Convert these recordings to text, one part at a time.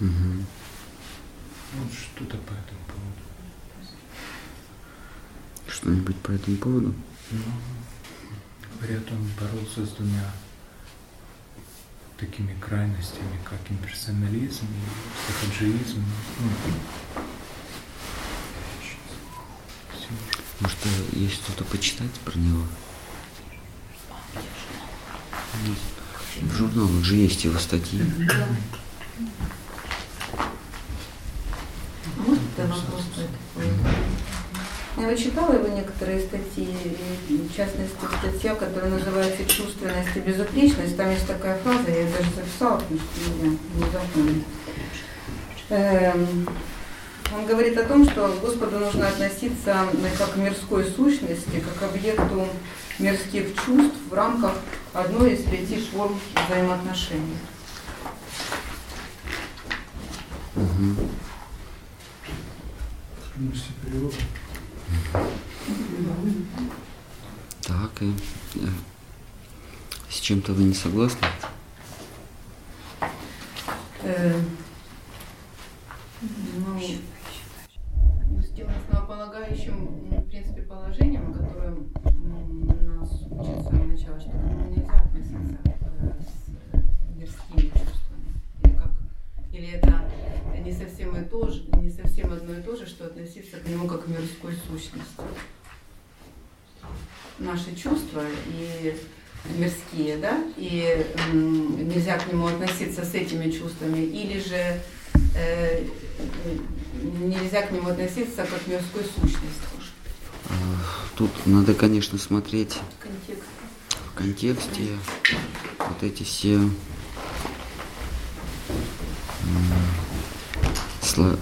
Угу. Вот что-то по этому поводу. Что-нибудь по этому поводу? Ну, говорят, он боролся с двумя такими крайностями, как имперсонализм и психоджиизм. Ну, Может, есть что-то почитать про него? В журналах же есть его статьи. Может, это вопрос Я читала его некоторые статьи, в частности, статья, которая называется «Чувственность и безупречность». Там есть такая фраза, я ее даже записала, потому что я не запомнила. Эм, он говорит о том, что к Господу нужно относиться как к мирской сущности, как к объекту мирских чувств в рамках одной из пяти форм взаимоотношений. Угу. Так, и э, с чем-то вы не согласны? Э, ну, с тем основополагающим, в принципе, положением, которое нас учит с самого начала, что ну, нельзя относиться э, с э, мирскими чувствами. Или, как, или это не совсем, и то же, не совсем одно и то же, что относиться к нему как к мирской сущности. Наши чувства и мирские, да, и м, нельзя к нему относиться с этими чувствами, или же э, нельзя к нему относиться как к мирской сущности. Тут надо, конечно, смотреть Контекст. в контексте вот эти все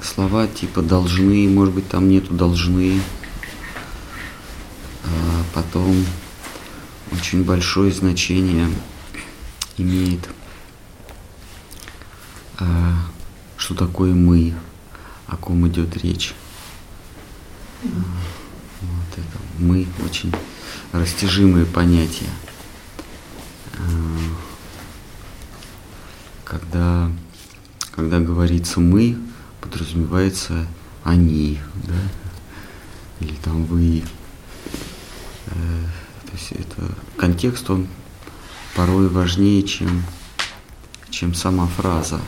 слова типа должны, может быть, там нету должны. А потом очень большое значение имеет, а, что такое мы, о ком идет речь. Вот это мы очень растяжимые понятия. А, когда, когда говорится мы, подразумевается они, да, или там вы. Э, то есть это контекст, он порой важнее, чем, чем сама фраза.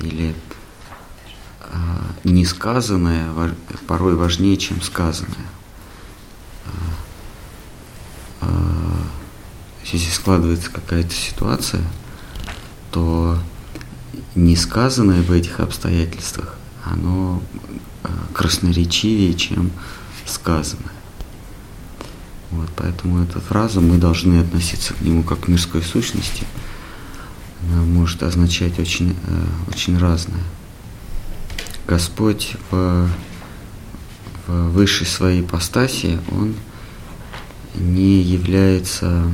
Или э, несказанное порой важнее, чем сказанное. Э, если складывается какая-то ситуация, то несказанное в этих обстоятельствах, оно э, красноречивее, чем сказанное. Вот, поэтому эта фраза, мы должны относиться к нему как к мирской сущности, она может означать очень, э, очень разное. Господь в, в высшей своей ипостаси, Он не является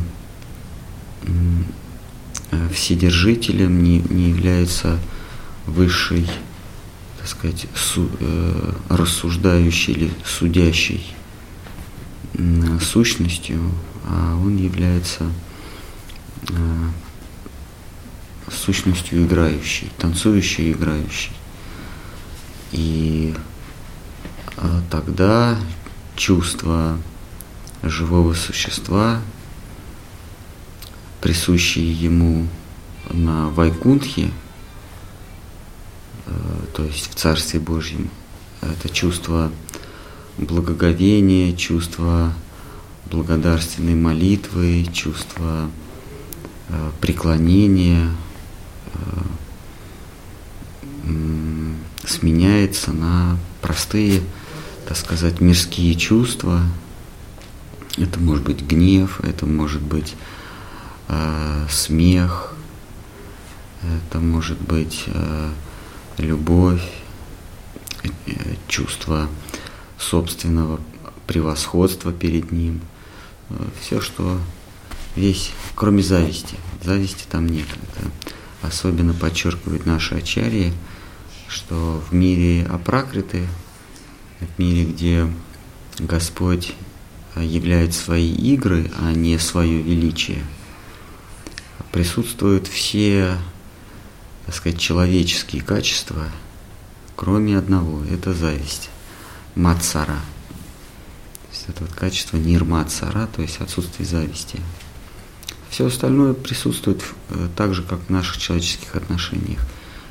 вседержителем, не, не является высшей, так сказать, су, э, рассуждающей или судящей э, сущностью, а он является э, сущностью играющей, танцующей играющей. И э, тогда чувство живого существа присущие ему на Вайкунтхе, э, то есть в Царстве Божьем. Это чувство благоговения, чувство благодарственной молитвы, чувство э, преклонения э, сменяется на простые, так сказать, мирские чувства. Это может быть гнев, это может быть э, смех, это может быть э, любовь, э, чувство собственного превосходства перед ним. Все, что весь, кроме зависти. Зависти там нет. Это особенно подчеркивает наши ачарьи, что в мире апракриты, в мире, где Господь являет свои игры, а не свое величие – присутствуют все, так сказать, человеческие качества, кроме одного, это зависть, мацара. То есть это вот качество нирмацара, то есть отсутствие зависти. Все остальное присутствует э, так же, как в наших человеческих отношениях.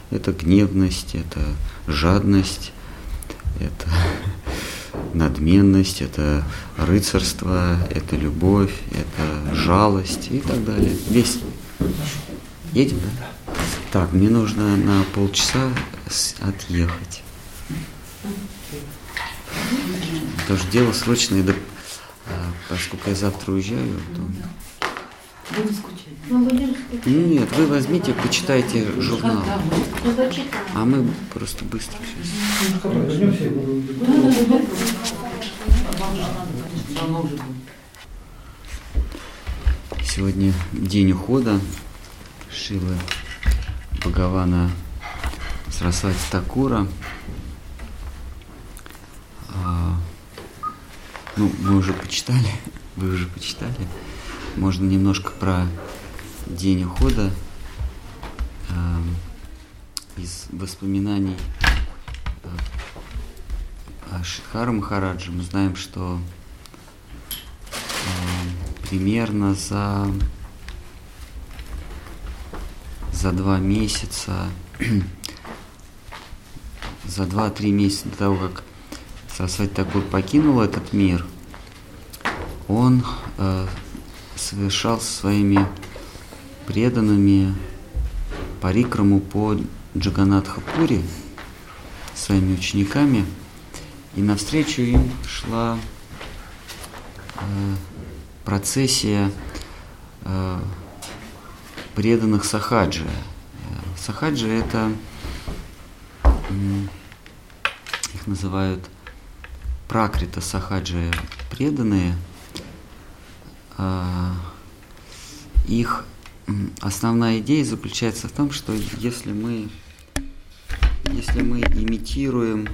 Это гневность, это жадность, это надменность, это рыцарство, это любовь, это жалость и так далее. Весь. Едем, да? Так, мне нужно на полчаса отъехать. Потому что дело срочное, да, а, поскольку я завтра уезжаю, то... Буду скучать. Нет, вы возьмите, почитайте журнал. А мы просто быстро сейчас. Сегодня день ухода Шилы Бхагавана Сарасвати Такура. А, ну, мы уже почитали, вы уже почитали. Можно немножко про день ухода э, из воспоминаний э, о Шидхару Махараджи. Мы знаем, что э, примерно за за два месяца, за два-три месяца до того, как Сарасвати Такур покинул этот мир, он э, совершал со своими преданными парикраму по Джаганатхапуре, своими учениками, и навстречу им шла э, процессия э, преданных Сахаджи. Сахаджи это их называют пракрита Сахаджи преданные. А, их основная идея заключается в том, что если мы, если мы имитируем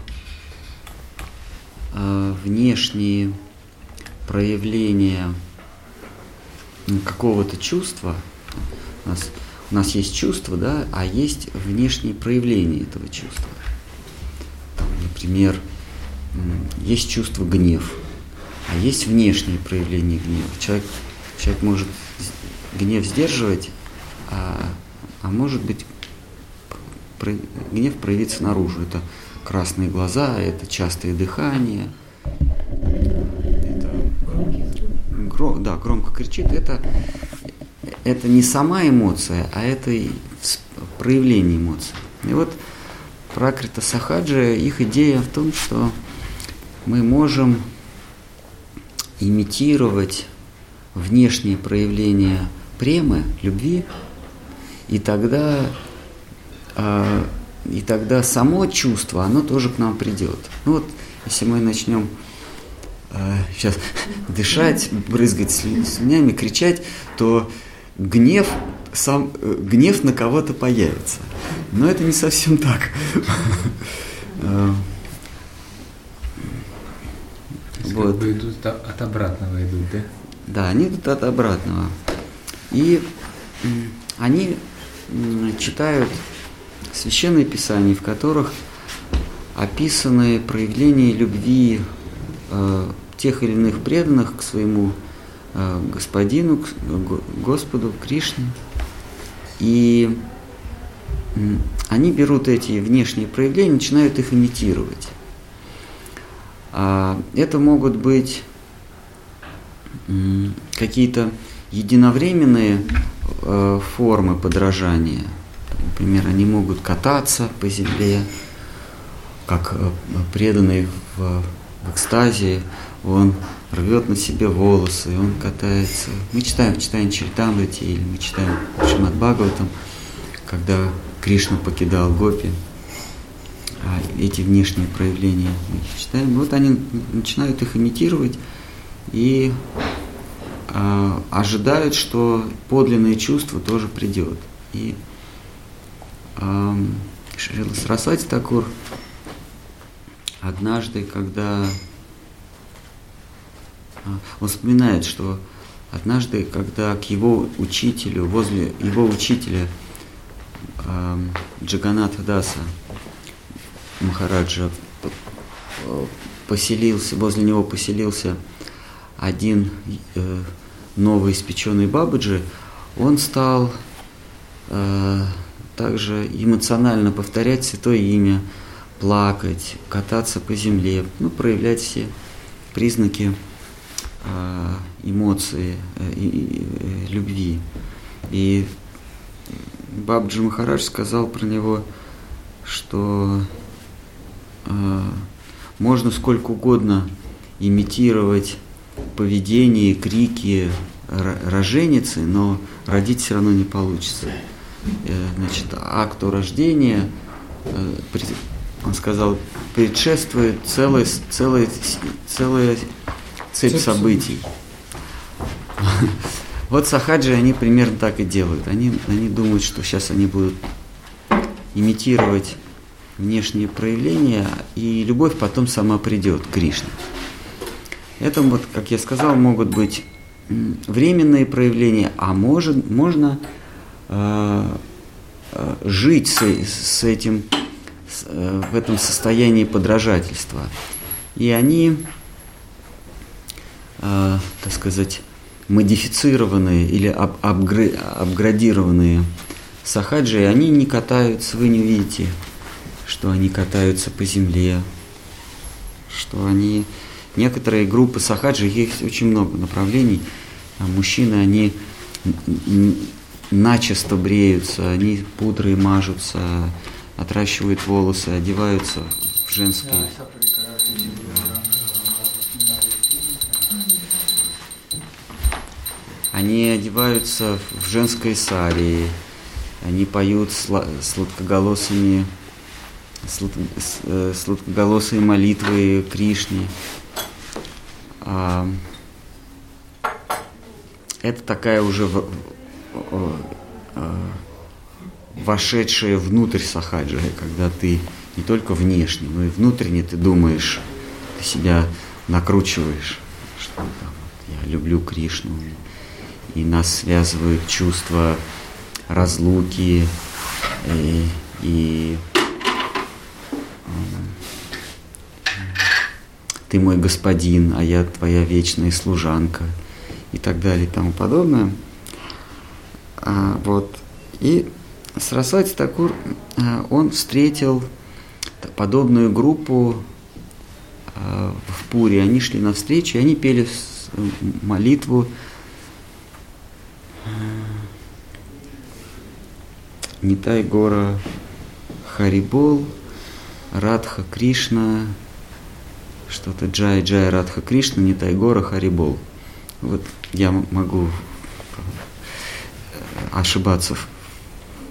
э, внешние проявления какого-то чувства, у нас, у нас есть чувство, да, а есть внешние проявления этого чувства. Там, например, есть чувство гнев, а есть внешние проявления гнева. Человек, человек может гнев сдерживать, а, а может быть про, гнев проявиться наружу. Это красные глаза, это частое дыхание, это гром, да, громко кричит. Это, это не сама эмоция, а это проявление эмоций. И вот Пракрита Сахаджи, их идея в том, что мы можем имитировать внешние проявления премы, любви, и тогда, э, и тогда само чувство, оно тоже к нам придет. Ну вот, если мы начнем сейчас дышать, брызгать слюнями, кричать, то гнев, сам, э, гнев на кого-то появится. Но это не совсем так. Вот. идут от обратного идут, да? Да, они идут от обратного. И они читают священные писания, в которых описаны проявления любви тех или иных преданных к своему э, господину, к Господу, Кришне. И э, они берут эти внешние проявления, начинают их имитировать. А это могут быть какие-то единовременные э, формы подражания. Например, они могут кататься по земле, как э, преданный в, в экстазе, он рвет на себе волосы, он катается. Мы читаем, читаем Чаритамрити или мы читаем Шимат Бхагаватам, когда Кришна покидал Гопи, а эти внешние проявления мы читаем. Вот они начинают их имитировать, и э, ожидают, что подлинное чувство тоже придет. И э, Шрила Сарасвати Такур однажды, когда э, он вспоминает, что однажды, когда к его учителю, возле его учителя э, Джаганатха Даса Махараджа э, поселился, возле него поселился один э, новый испеченный Бабаджи, он стал э, также эмоционально повторять святое имя, плакать, кататься по земле, ну, проявлять все признаки э, эмоции, э, э, любви. И Бабджи Махарадж сказал про него, что э, можно сколько угодно имитировать поведение, крики роженицы, но родить все равно не получится. Э, значит, акту рождения, э, он сказал, предшествует целая, целая, целая цепь событий. Вот сахаджи, они примерно так и делают. Они, они думают, что сейчас они будут имитировать внешние проявления, и любовь потом сама придет к Кришне. Это, вот, как я сказал, могут быть временные проявления, а может, можно э, э, жить с, с этим, в этом состоянии подражательства. И они, э, так сказать, модифицированные или ап апгрей, апградированные сахаджи, они не катаются, вы не видите, что они катаются по земле, что они Некоторые группы сахаджи, есть очень много направлений. А мужчины, они начисто бреются, они пудрой мажутся, отращивают волосы, одеваются в женские. Они одеваются в женской сари, они поют сладкоголосыми, э, сладкоголосые молитвы Кришне. А, это такая уже вошедшая внутрь сахаджи, когда ты не только внешне, но и внутренне ты думаешь, ты себя накручиваешь, что там, я люблю Кришну, и нас связывают чувства разлуки и, и ты мой господин, а я твоя вечная служанка и так далее и тому подобное. А, вот. И Сарасвати Такур, а, он встретил подобную группу а, в Пуре. Они шли навстречу, и они пели молитву Нитай Гора Харибол, Радха Кришна, что-то Джай Джай Радха Кришна, не Тайгора Харибол. Вот я могу э, ошибаться в,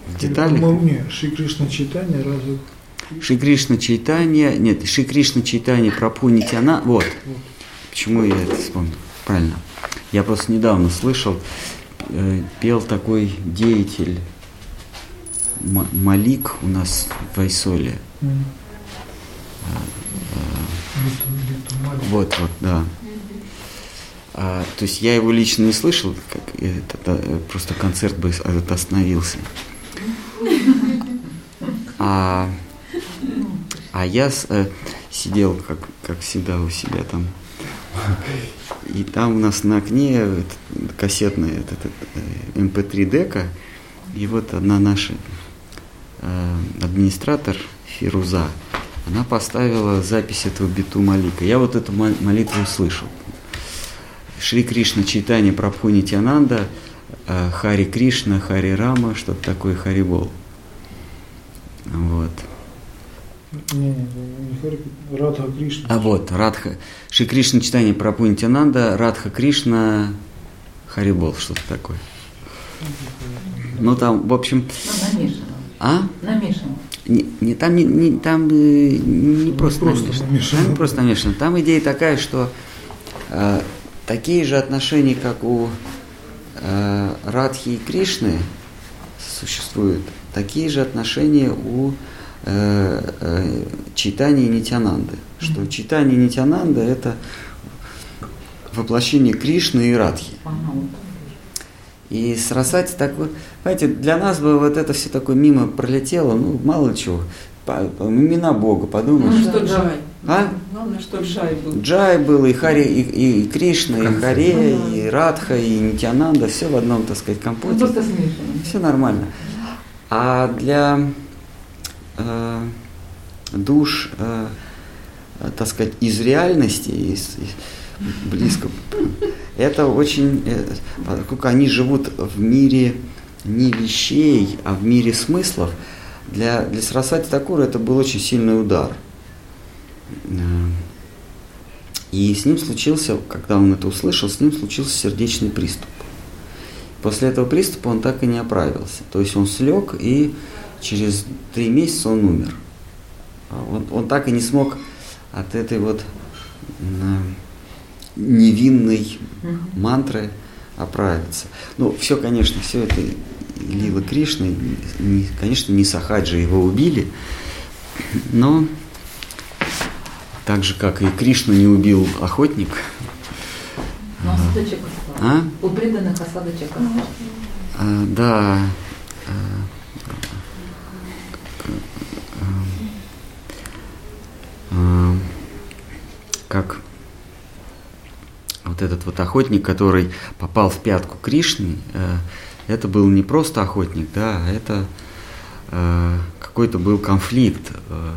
в деталях. Не, Шри Кришна читание разве? Шри Кришна читание, нет, Шри Кришна читание Прабху Нитяна, вот. Почему я это вспомнил? Правильно. Я просто недавно слышал, э, пел такой деятель Малик у нас в Айсоле. Mm. Вот, вот, да. А, то есть я его лично не слышал, как это, да, просто концерт бы остановился. А, а я с, э, сидел, как, как всегда, у себя там. И там у нас на окне кассетная этот, этот, MP3 эм дека. И вот одна наша э, администратор Фируза, она поставила запись этого биту Малика. Я вот эту молитву услышал. Шри Кришна Чайтани Прабху Нитянанда, э, Хари Кришна, Хари Рама, что-то такое Харибол. Вот. Не, не, не Хари, Радха Кришна. А вот, Радха. Шри Кришна читание Прабху Нитянанда, Радха Кришна, Харибол, что-то такое. Ну там, в общем... Ну, намешано. А? Намешано. Не, не, там не, не, там не, не просто, просто намешано. намешано. Там не просто намешано. Там идея такая, что э, такие же отношения, как у э, Радхи и Кришны существуют, такие же отношения у э, э, читания Нитянанды. Что читание Нитянанда это воплощение Кришны и Радхи. Вот. И Сарасвати такой, знаете, для нас бы вот это все такое мимо пролетело, ну, мало чего. По- по- имена Бога, подумаешь. Ну, что да. Джай. А? Главное, что Джай был. Джай был, и Хари, и, и Кришна, и. Харе, Ну да. и Радха, и Нитянанда, все в одном, так сказать, Ну, компоте. просто смешано. Все нормально. А для э, душ, э, так сказать, из реальности, из, из- близко, это очень, э, поскольку они живут в мире не вещей, а в мире смыслов, для, для Сарасвати Такура это был очень сильный удар. Э, И с ним случился, когда он это услышал, с ним случился сердечный приступ. После этого приступа он так и не оправился. То есть он слег, и через три месяца он умер. А Он, он так и не смог от этой вот невинной мантры оправиться. Ну, все, конечно, все это Лила Кришны, не- конечно, не Сахаджи его убили, но так же, как и Кришну не убил охотник, осадочек а? У преданных осадочек. А, да. а, а, Как вот этот вот охотник, который попал в пятку Кришны, э, это был не просто охотник, да, а это э, какой-то был конфликт. э,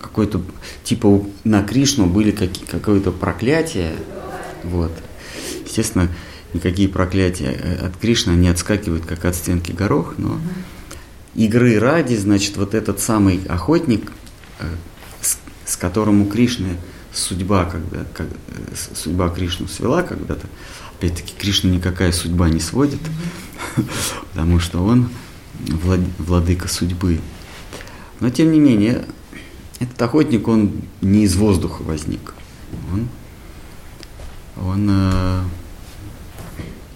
какой-то типа на Кришну были какие, какое-то проклятие, вот. Естественно, никакие проклятия э, от Кришны не отскакивают, как от стенки горох, но игры ради, значит, вот этот самый охотник, э, с, с которым у Кришны судьба, когда, как, э, судьба Кришну свела когда-то, опять-таки Кришну никакая судьба не сводит, потому что он влад- владыка судьбы. Но тем не менее, этот охотник, он не из воздуха возник. Он, он, э,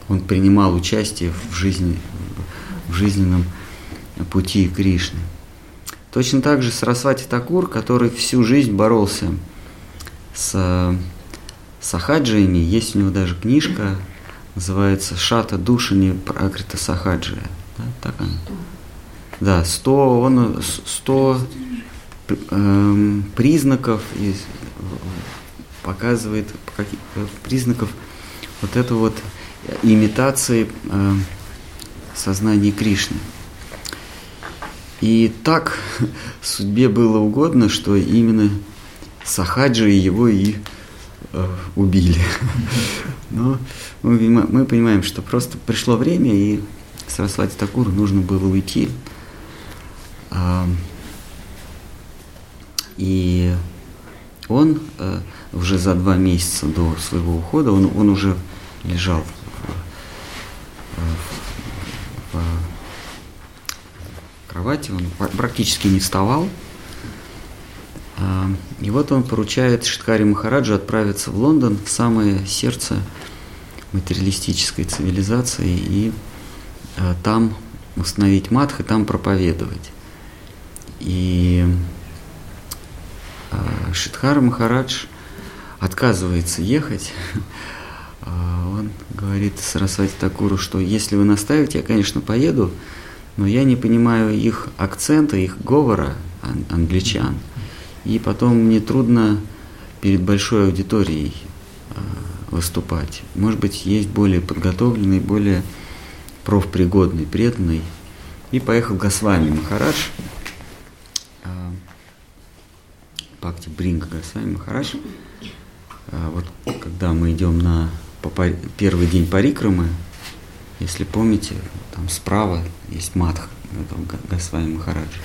он принимал участие в жизни, в жизненном пути Кришны. Точно так же Сарасвати Такур, который всю жизнь боролся с сахаджиями, есть у него даже книжка, называется «Шата Душани Пракрита Сахаджия». Да, так она? Да, 100, он, с- 100 п- эм, признаков из, показывает э, признаков вот это вот имитации э, сознания Кришны. И так судьбе было угодно, что именно Сахаджи его и э, убили. Но мы, мы понимаем, что просто пришло время, и Сарасвати Такуру нужно было уйти. И он э, уже за два месяца до своего ухода, он, он уже лежал в, в- в кровати, он пр- практически не вставал. А, И вот он поручает Шиткари Махараджу отправиться в Лондон, в самое сердце материалистической цивилизации, и а, там установить матх и там проповедовать. И Шидхара Махарадж отказывается ехать. А, Он говорит Сарасвати Такуру, что если вы наставите, я, конечно, поеду, но я не понимаю их акцента, их говора ан- англичан. И потом мне трудно перед большой аудиторией а, выступать. Может быть, есть более подготовленный, более профпригодный, преданный. И поехал Госвами Махарадж, а, Бхакти Бринга Госвами Махарадж. А, Вот когда мы идем на первый день парикрамы, если помните, там справа есть матх этого Га- Госвами Махараджа.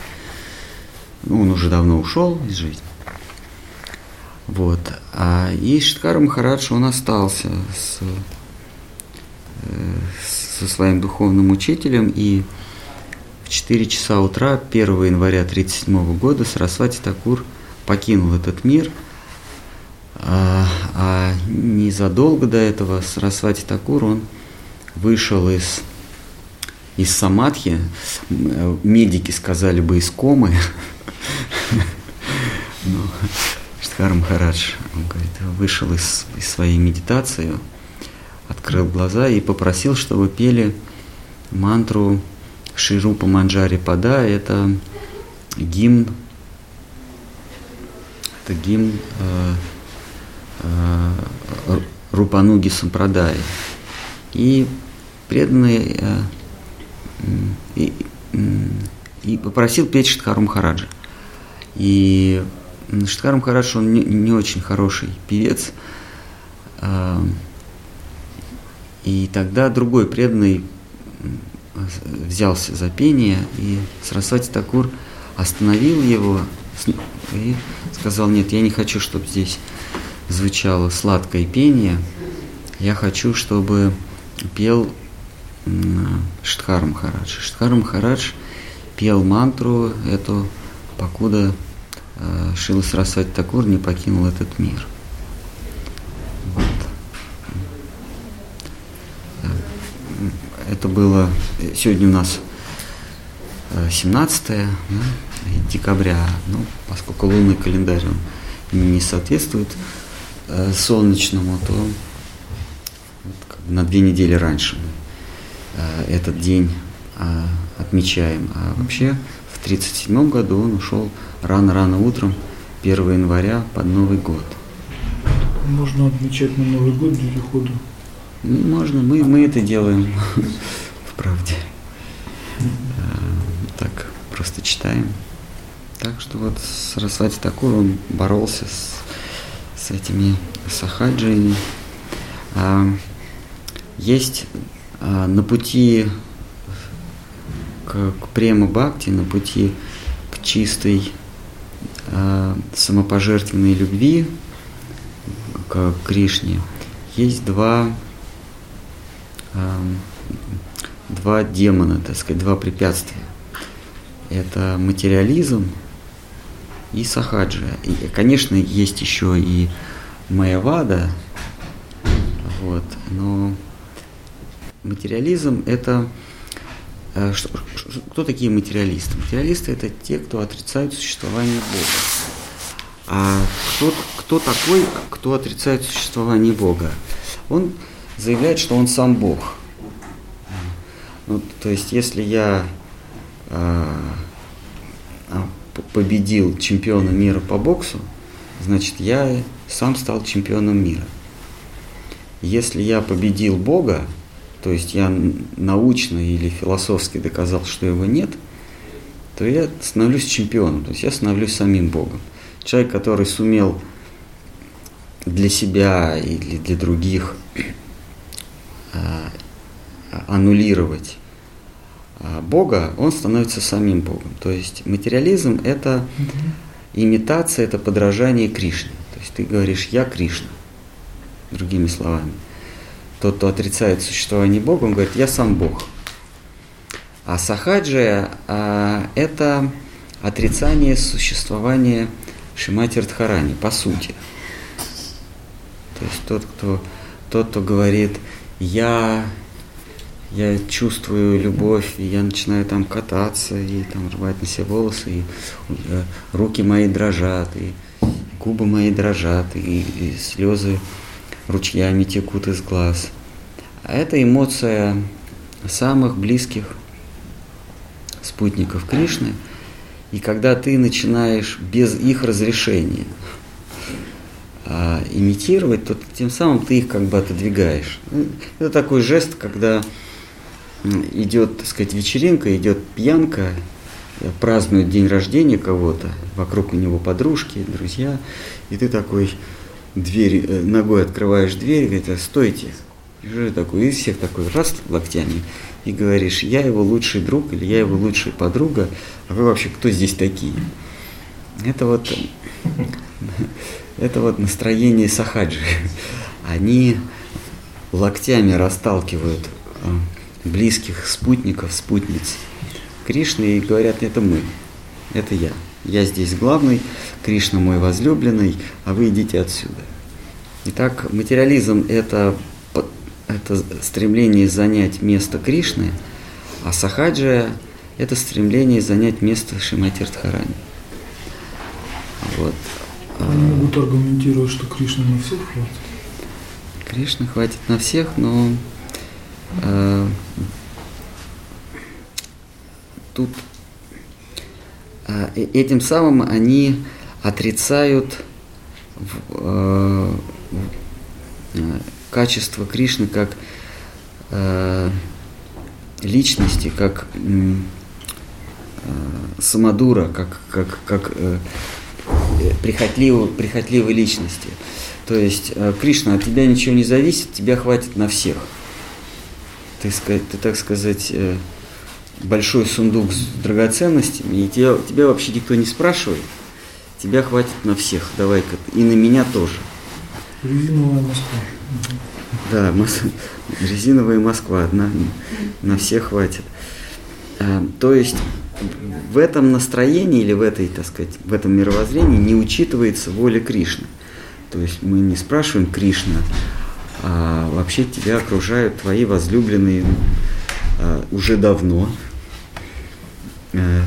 Ну, он уже давно ушел из жизни. Вот. А и Шиткара Махарадж, он остался с, э, со своим духовным учителем, и в 4 часа утра 1 января 1937 года Сарасвати Такур покинул этот мир, а, а незадолго до этого Сарасвати Такур, он вышел из, из самадхи, медики сказали бы из комы. Но Штхар Махарадж, он говорит, вышел из, из своей медитации, открыл глаза и попросил, чтобы пели мантру Ширупа Манджари Пада. Это гимн, это гимн э, э, Рупануги Сампрадай. И преданные э, и, и попросил петь Штхару Махараджа. И Штхар Махарадж, он не, не очень хороший певец. И тогда другой преданный взялся за пение, и Сарасвати Такур остановил его и сказал, нет, я не хочу, чтобы здесь звучало сладкое пение, я хочу, чтобы пел Штхар Махарадж. Штхар Махарадж пел мантру эту, покуда э, Шила Сарасвати Такур не покинул этот мир. Вот. Это было, сегодня у нас 17 да, декабря, ну, поскольку лунный календарь он не соответствует э, солнечному, то вот, как бы на две недели раньше мы э, этот день э, отмечаем. А вообще в 1937 году он ушел рано-рано утром, 1 января под Новый год. Можно отмечать на Новый год переходу. Ну, можно, мы, мы это делаем в правде. Так, просто читаем. Так что вот Сарасвати Такур, он боролся с, с этими сахаджиями. А, есть а, на пути к, к према бхакти, на пути к чистой а, самопожертвенной любви к Кришне, есть два, а, два демона, так сказать, два препятствия. Это материализм и сахаджа. И, конечно, есть еще и майявада, вот, но материализм это э, что, кто такие материалисты? Материалисты это те, кто отрицают существование Бога. А кто, кто такой, кто отрицает существование Бога? Он заявляет, что он сам Бог. Ну, то есть, если я э, победил чемпиона мира по боксу, значит, я сам стал чемпионом мира. Если я победил Бога, то есть я научно или философски доказал, что его нет, то я становлюсь чемпионом, то есть я становлюсь самим Богом. Человек, который сумел для себя или для других а, аннулировать а, Бога, он становится самим Богом. То есть материализм – это имитация, это подражание Кришне. То есть ты говоришь «я Кришна», другими словами. Тот, кто отрицает существование Бога, он говорит «я сам Бог». А сахаджия а, – это отрицание существования Шимати Радхарани, по сути. То есть тот, кто, тот, кто говорит «я я чувствую любовь, и я начинаю там кататься, и там рвать на себе волосы, и э, руки мои дрожат, и губы мои дрожат, и, и слезы ручьями текут из глаз. А это эмоция самых близких спутников Кришны. И когда ты начинаешь без их разрешения а, имитировать, то тем самым ты их как бы отодвигаешь. Это такой жест, когда идет, так сказать, вечеринка, идет пьянка, празднуют день рождения кого-то, вокруг у него подружки, друзья, и ты такой дверь, э, ногой открываешь дверь, говорит, «А, стойте, и такой, из всех такой, раз локтями, и говоришь, я его лучший друг или я его лучшая подруга, а вы вообще кто здесь такие? Это вот, это вот настроение сахаджи. Они локтями расталкивают э, близких спутников, спутниц Кришны и говорят, это мы, это я. Я здесь главный, Кришна мой возлюбленный, а вы идите отсюда. Итак, материализм это, это стремление занять место Кришны, А сахаджа – это стремление занять место Шимати Радхарани. Вот. Они могут аргументировать, что Кришна на всех хватит. Кришна хватит на всех, но тут э, э, этим самым они отрицают э, э, качество Кришны как э, личности, как э, самодура, как, как, как э, прихотливой, прихотливой личности. То есть, э, Кришна, от тебя ничего не зависит, тебя хватит на всех. Ты, ты так сказать, э, большой сундук с драгоценностями, и тебя, тебя вообще никто не спрашивает, тебя хватит на всех, давай-ка, и на меня тоже. Резиновая Москва. Да, резиновая Москва, одна, на всех хватит. А, то есть в этом настроении или в этой, так сказать, в этом мировоззрении не учитывается воля Кришны. То есть мы не спрашиваем Кришна, а вообще тебя окружают твои возлюбленные а, уже давно, а,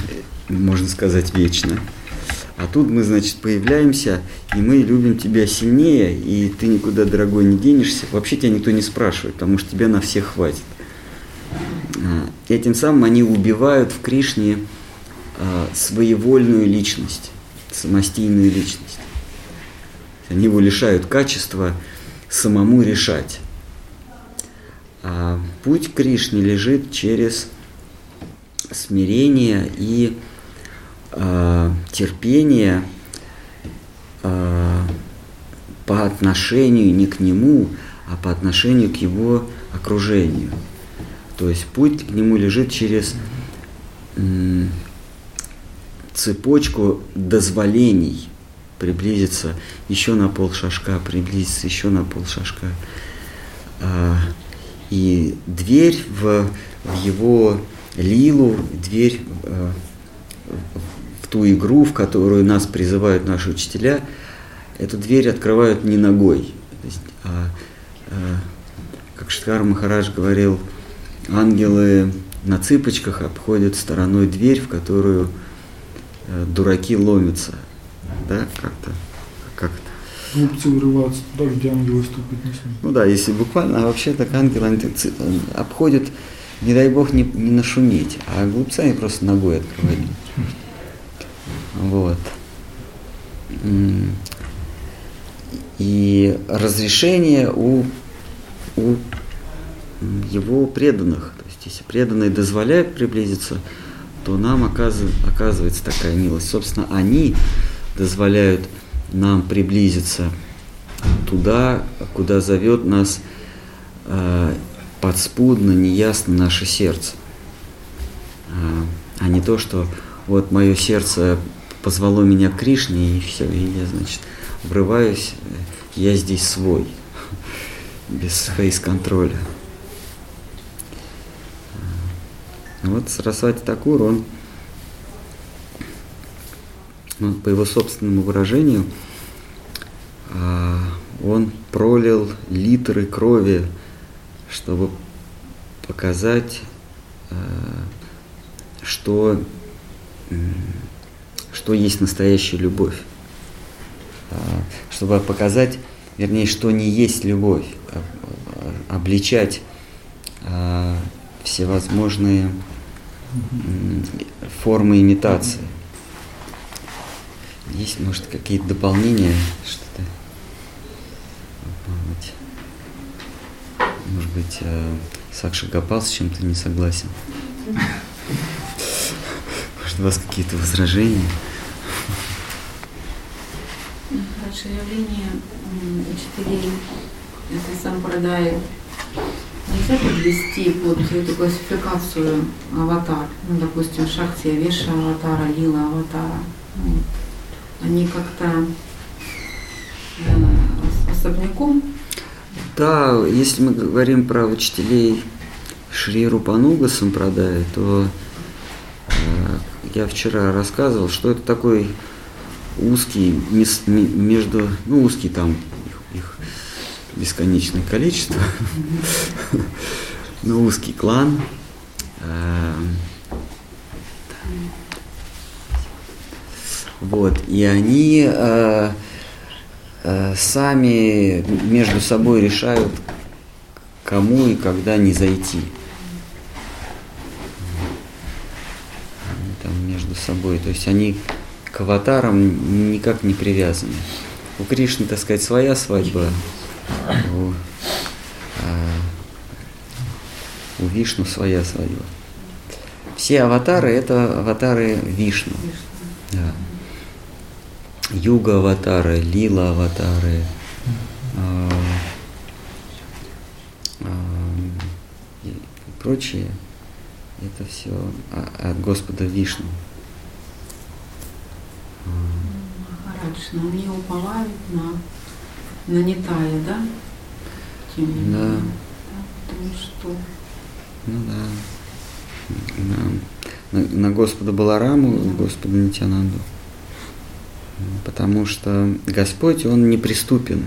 можно сказать, вечно. А тут мы, значит, появляемся, и мы любим тебя сильнее, и ты никуда, дорогой, не денешься. Вообще тебя никто не спрашивает, потому что тебя на всех хватит. А, этим самым они убивают в Кришне а, своевольную личность, самостийную личность. Они его лишают качества самому решать. А путь к Кришне лежит через смирение и э, терпение э, по отношению не к нему, а по отношению к его окружению. То есть путь к нему лежит через цепочку дозволений приблизиться еще на пол шажка, приблизиться еще на пол шажка. А, и дверь в, в его лилу, дверь а, в ту игру, в которую нас призывают наши учителя, эту дверь открывают не ногой. А, а, как Шткар Махарадж говорил, ангелы на цыпочках обходят стороной дверь, в которую э, дураки ломятся. Да, как-то. Как -то. Глупцы вырываются туда, где ангелы ступить не смеют. Ну да, если буквально, а вообще так ангелы они обходят, не дай бог, не, не нашуметь, а глупцы они просто ногой открывают. Вот. И разрешение у, у его преданных. То есть, если преданные дозволяют приблизиться, то нам оказывается, оказывается такая милость. Собственно, они дозволяют нам приблизиться туда, куда зовет нас э, подспудно, неясно наше сердце. Э, а не то, что вот мое сердце позвало меня к Кришне, и все, и я, значит, врываюсь, я здесь свой, без фейс-контроля. Вот Сарасвати Такур, он, ну, по его собственному выражению, а, он пролил литры крови, чтобы показать, а, что, что есть настоящая любовь. А, чтобы показать, вернее, что не есть любовь, обличать всевозможные формы имитации. Есть, может, какие-то дополнения, что-то. Может быть, э, Сакша Гапал с чем-то не согласен. Может, у вас какие-то возражения? Хорошее явление учителей это сам продай Нельзя подвести под эту классификацию аватар, ну, допустим, Шахти Веша аватара, Лила аватара. Ну, они как-то э, особняком? Да, если мы говорим про учителей Шри Рупануга Сампрадай, то э, я вчера рассказывал, что это такой узкий между, ну узкий там бесконечное количество, но узкий клан, Эм, вот, и они э, э, сами между собой решают, кому и когда не зайти. Они там между собой, то есть они к аватарам никак не привязаны. У Кришны, так сказать, своя свадьба, у, а, у Вишну своя свадьба. Все аватары это аватары Вишну. Да. Юга аватары, лила аватары, а, и прочие. Это все от Господа Вишну. Махарадж, но они уповают на, на Нитая, да? Тем не Да. менее. Да, Потому что Ну да. На, на, на Господа Балараму, Господа Нитянанду. Потому что Господь, Он неприступен.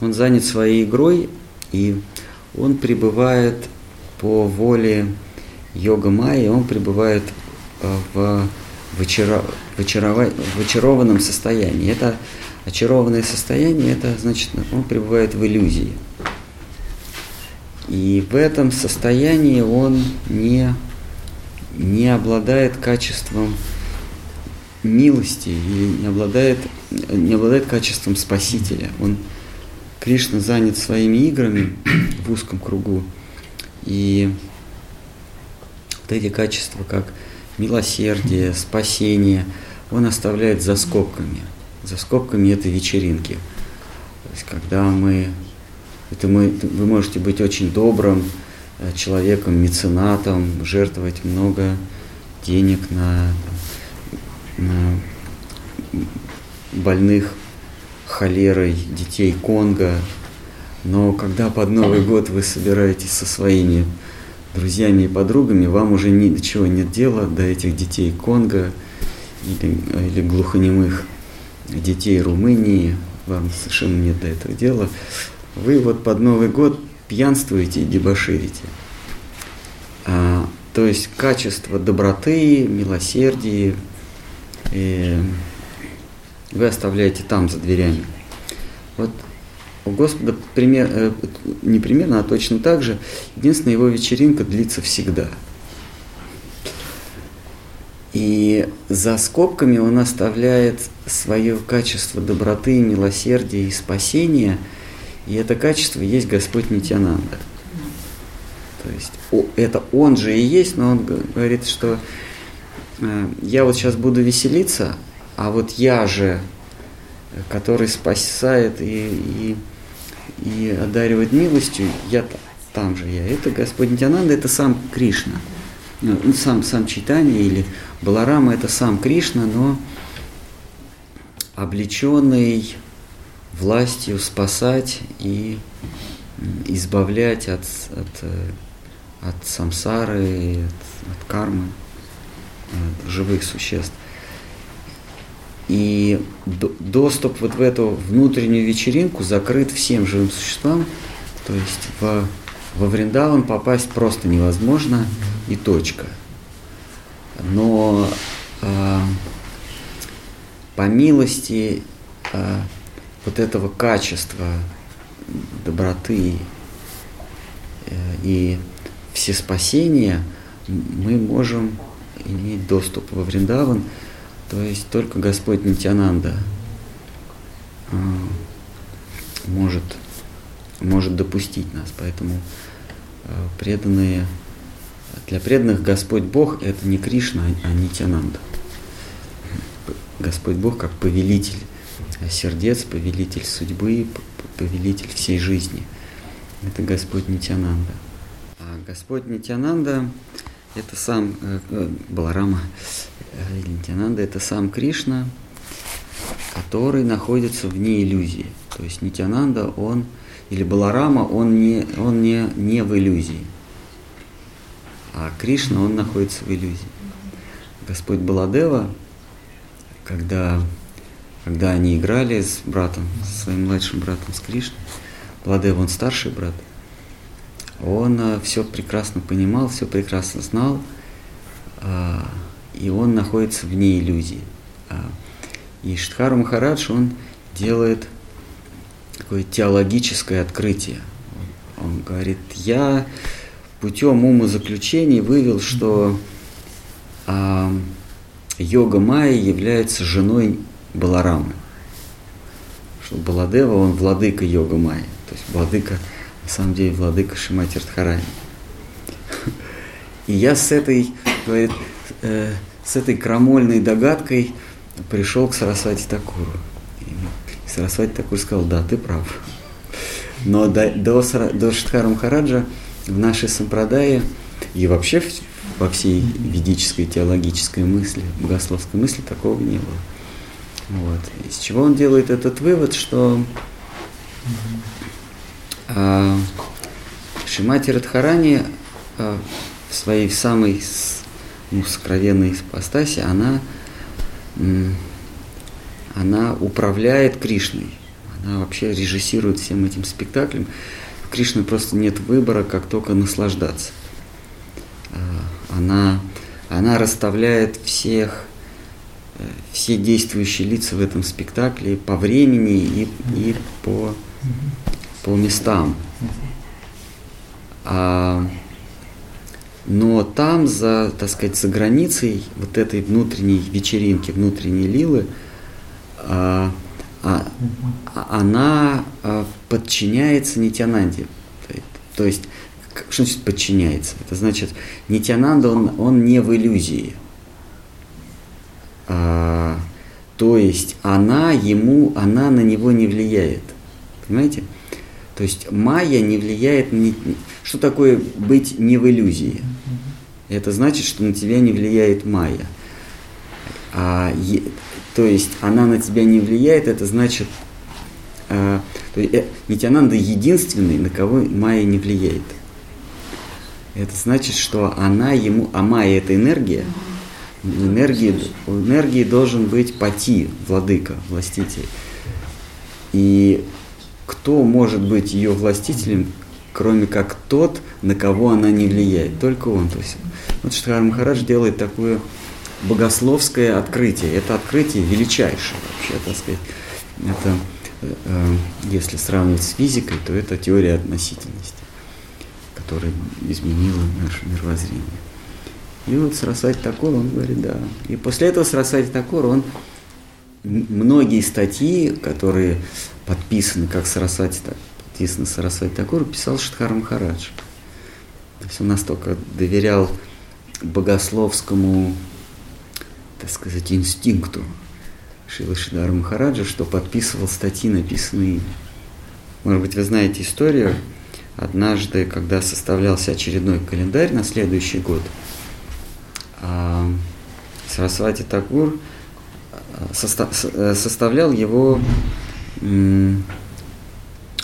Он занят своей игрой, и Он пребывает по воле йога майи, Он пребывает э, в, в, очаро- в, очарова- в очарованном состоянии. Это очарованное состояние, это значит, Он пребывает в иллюзии. И в этом состоянии он не, не обладает качеством милости или не обладает, не обладает качеством спасителя. Он, Кришна занят своими играми в узком кругу. И вот эти качества, как милосердие, спасение, он оставляет за скобками. За скобками этой вечеринки. То есть, когда мы это мы, вы можете быть очень добрым э, человеком, меценатом, жертвовать много денег на, на больных холерой детей Конго. Но когда под Новый год вы собираетесь со своими друзьями и подругами, вам уже ни до чего нет дела до этих детей Конго или, или глухонемых детей Румынии, вам совершенно нет до этого дела вы вот под Новый год пьянствуете и дебоширите. А, то есть качество доброты, милосердия э, вы оставляете там, за дверями. Вот у Господа пример, э, не примерно, а точно так же. Единственная его вечеринка длится всегда. И за скобками он оставляет свое качество доброты, милосердия и спасения – и это качество есть Господь Нитянанда. То есть это Он же и есть, но Он говорит, что я вот сейчас буду веселиться, а вот я же, который спасает и, и, и одаривает милостью, я там же я. Это Господь Нитянанда, это сам Кришна. Ну, сам, сам Читание или Баларама это сам Кришна, но облеченный властью спасать и избавлять от, от, от самсары, от, от кармы, живых существ. И доступ вот в эту внутреннюю вечеринку закрыт всем живым существам, то есть в, во Вриндаван попасть просто невозможно и точка. Но э, по милости э, вот этого качества доброты э, и все спасения мы можем иметь доступ во Вриндаван, то есть только Господь Нитянанда э, может, может допустить нас. Поэтому э, преданные, для преданных Господь Бог это не Кришна, а Нитянанда. Господь Бог как повелитель сердец, повелитель судьбы, повелитель всей жизни. Это Господь Нитянанда. А Господь Нитянанда – это сам э, Баларама э, Нитянанда – это сам Кришна, который находится вне иллюзии. То есть Нитянанда, он, или Баларама, он не, он не, не в иллюзии. А Кришна, он находится в иллюзии. Господь Баладева, когда когда они играли с братом, со своим младшим братом, с Кришной. Владева, он старший брат. Он все прекрасно понимал, все прекрасно знал, а, и он находится вне иллюзии. А, и Штхару Махарадж, он делает такое теологическое открытие. Он говорит, я путем умозаключений вывел, что а, йога Майя является женой Баларамы. Что Баладева, он владыка йога Майя. То есть владыка, на самом деле, владыка Шимати Радхарани. И я с этой, говорит, э, с этой крамольной догадкой пришел к Сарасвати Такуру. И Сарасвати Такур сказал, да, ты прав. Но до, до, до Штхара Махараджа в нашей сампрадае и вообще во всей ведической теологической мысли, богословской мысли такого не было. Вот. Из чего он делает этот вывод, что Шимати Радхарани а, в своей самой ну, сокровенной ипостаси, она, она управляет Кришной. Она вообще режиссирует всем этим спектаклем. У Кришны просто нет выбора, как только наслаждаться. А, она, она расставляет всех Э, все действующие лица в этом спектакле по времени и, и по, по местам. А, но там, за, так сказать, за границей вот этой внутренней вечеринки, внутренней лилы, а, а, она а, подчиняется Нитянанде. То есть, что значит подчиняется? Это значит, Нитянанда, он, он не в иллюзии – а, то есть она ему, она на него не влияет. Понимаете? То есть майя не влияет на... Что такое быть не в иллюзии? Это значит, что на тебя не влияет майя. А, е, то есть она на тебя не влияет, это значит... А, то есть, э, Нитянанда единственный, на кого майя не влияет. Это значит, что она ему... А майя это энергия, энергии, энергии должен быть пати, владыка, властитель. И кто может быть ее властителем, кроме как тот, на кого она не влияет? Только он. То есть, вот Штхар Махарадж делает такое богословское открытие. Это открытие величайшее вообще, так сказать. Это, э, если сравнивать с физикой, то это теория относительности, которая изменила наше мировоззрение. И вот Сарасвати Такур, он говорит, да. И после этого Сарасвати Такур, он многие статьи, которые подписаны как Сарасвати, подписаны Сарасвати Такур, писал Шатхар Махарадж. То есть он настолько доверял богословскому, так сказать, инстинкту Шила Шидара Махараджа, что подписывал статьи, написанные им. Может быть, вы знаете историю. Однажды, когда составлялся очередной календарь на следующий год – а, Сарасвати Такур э, э, составлял его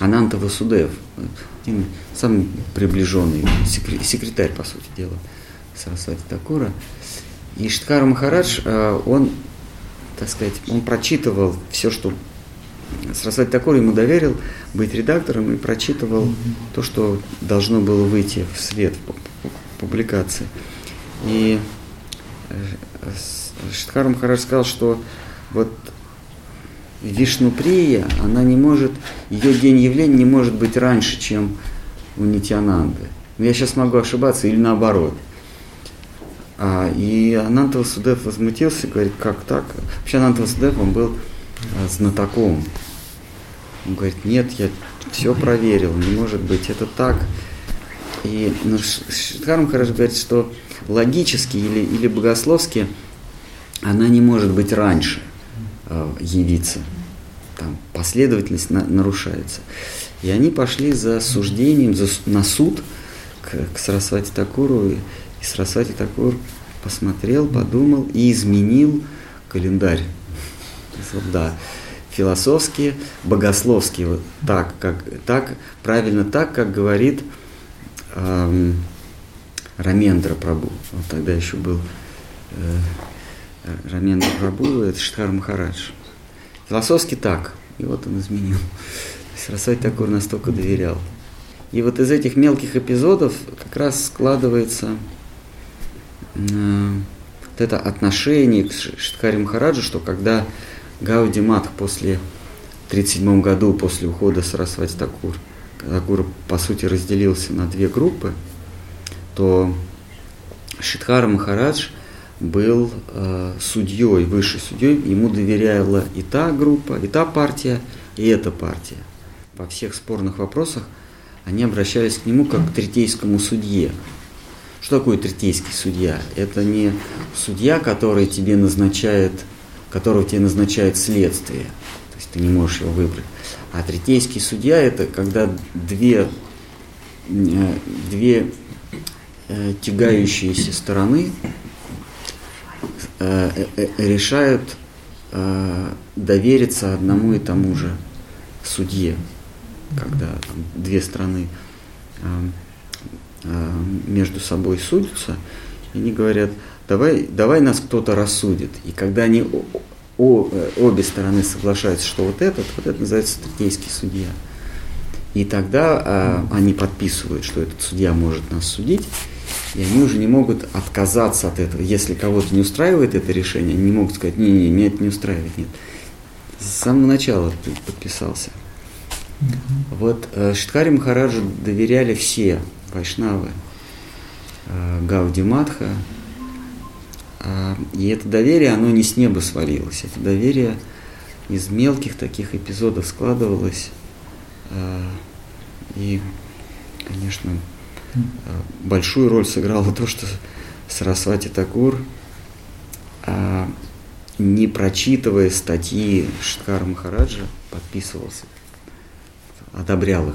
Ананта Васудев, один самый приближенный секретарь, по сути дела, Сарасвати Такура. И Шткар Махарадж, э, он, так сказать, он прочитывал все, что Сарасвати Такур ему доверил быть редактором и прочитывал то, что должно было выйти в свет в публикации. И Штхар Махарадж сказал, что вот Вишнуприя, она не может, ее день явления не может быть раньше, чем у Нитянанды. Я сейчас могу ошибаться или наоборот. А, и Ананта Судев возмутился, говорит, как так? Вообще Ананта Судев, он был а, знатоком. Он говорит, нет, я все проверил, не может быть, это так. И ну, Шидхарм хорошо говорит, что логически или, или богословски она не может быть раньше явиться. Там последовательность на, нарушается. И они пошли за суждением, за, на суд к, к Сарасвати Такуру. И, и Сарасвати Такур посмотрел, подумал и изменил календарь. Вот, да, философски, богословски, вот так, как, так, правильно так, как говорит эм, Рамендра Прабу. Он тогда еще был э, Рамендра Прабу, это Штхар Махарадж. Философски так. И вот он изменил. Сарасвати Такур настолько доверял. И вот из этих мелких эпизодов как раз складывается э, вот это отношение к Штхари Махараджу, что когда Гауди Матх после 1937 году, после ухода Сарасвати Такур, Такур, по сути, разделился на две группы, то Шидхара Махарадж был э, судьей, высшей судьей, ему доверяла и та группа, и та партия, и эта партия. Во всех спорных вопросах они обращались к нему как к третейскому судье. Что такое третейский судья? Это не судья, который тебе назначает, которого тебе назначает следствие. То есть ты не можешь его выбрать. А третейский судья это когда две, э, две э, тягающиеся стороны решают э, довериться одному и тому же судье, когда там, две страны э, Э, между собой судятся, и они говорят, давай, давай нас кто-то рассудит. И когда они о, э, обе стороны соглашаются, что вот этот, вот это называется третейский судья. И тогда а, они подписывают, что этот судья может нас судить, и они уже не могут отказаться от этого. Если кого-то не устраивает это решение, они не могут сказать, не-не, меня это не устраивает, нет. С самого начала ты подписался. Вот э, Штхари Махараджу доверяли все Вайшнавы, э, Гауди Матха. А, и это доверие, оно не с неба свалилось. Это доверие из мелких таких эпизодов складывалось. А, и, конечно, э, большую роль сыграло то, что Сарасвати Такур, а, не прочитывая статьи Шткара Махараджа, подписывался, одобрял их.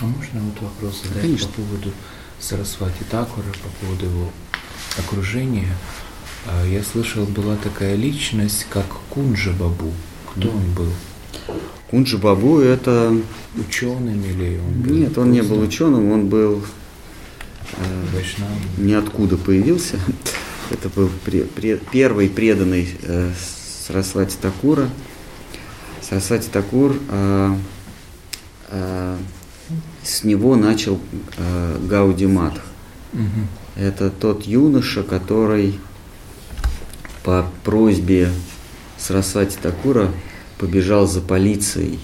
А можно вот вопрос задать Конечно. по поводу Сарасвати Такура, по поводу его окружения? А, Я слышал, была такая личность, как Кунджа Бабу. Кто Да. он был? Кунджи Бабу это... Ученым или он был? Нет, он не был ученым, он был э, Вайшнавом? ниоткуда появился. Это был пре- пре- первый преданный э, Сарасвати Такура. Сарасвати Такур, э, э, с него начал э, Гауди Матх. Мгм. Это тот юноша, который по просьбе Сарасвати Такура побежал за полицией,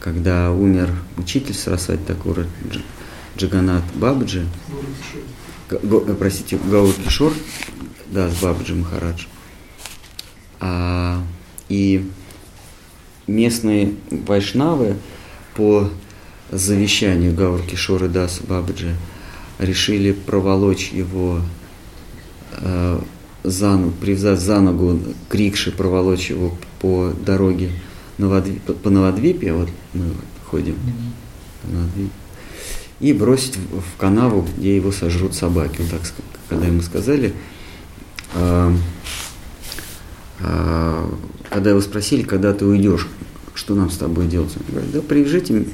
когда умер учитель Сарасвати Такура Дж- Джаганат Бабаджи, Г- Го- э, простите, Гаур Кишор, да, с Бабаджи Махарадж. А, и местные вайшнавы по завещанию Гаур Кишора Дас Бабаджи решили проволочь его э, за, привязать за ногу к проволочь его по дороге Новодви- по- по Новодвипе, вот мы ходим по Новодвипе, и бросить в, в канаву, где его сожрут собаки. Вот так, когда ему сказали, а, а, когда его спросили, когда ты уйдешь, что нам с тобой делать? Он говорит, да привяжите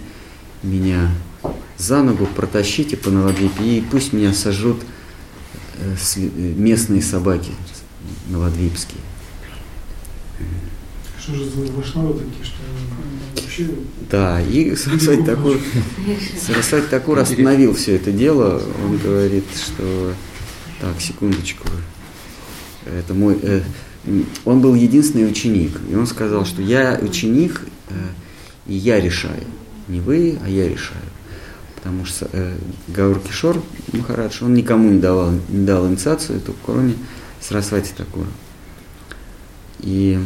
меня за ногу, протащите по Новодвипе, и пусть меня сожрут э, местные собаки новодвипские. Что же за вайшнавы такие, что они вообще... Да, и Сарасвати Такур, Сарасвати Такур остановил все это дело. Он говорит, что так, секундочку, это мой, э, он был единственный ученик, и он сказал, что я ученик, э, и я решаю, не вы, а я решаю. Потому что э, Гаур Кишор Махарадж, он никому не давал, не дал инициацию, только кроме Сарасвати Такура. И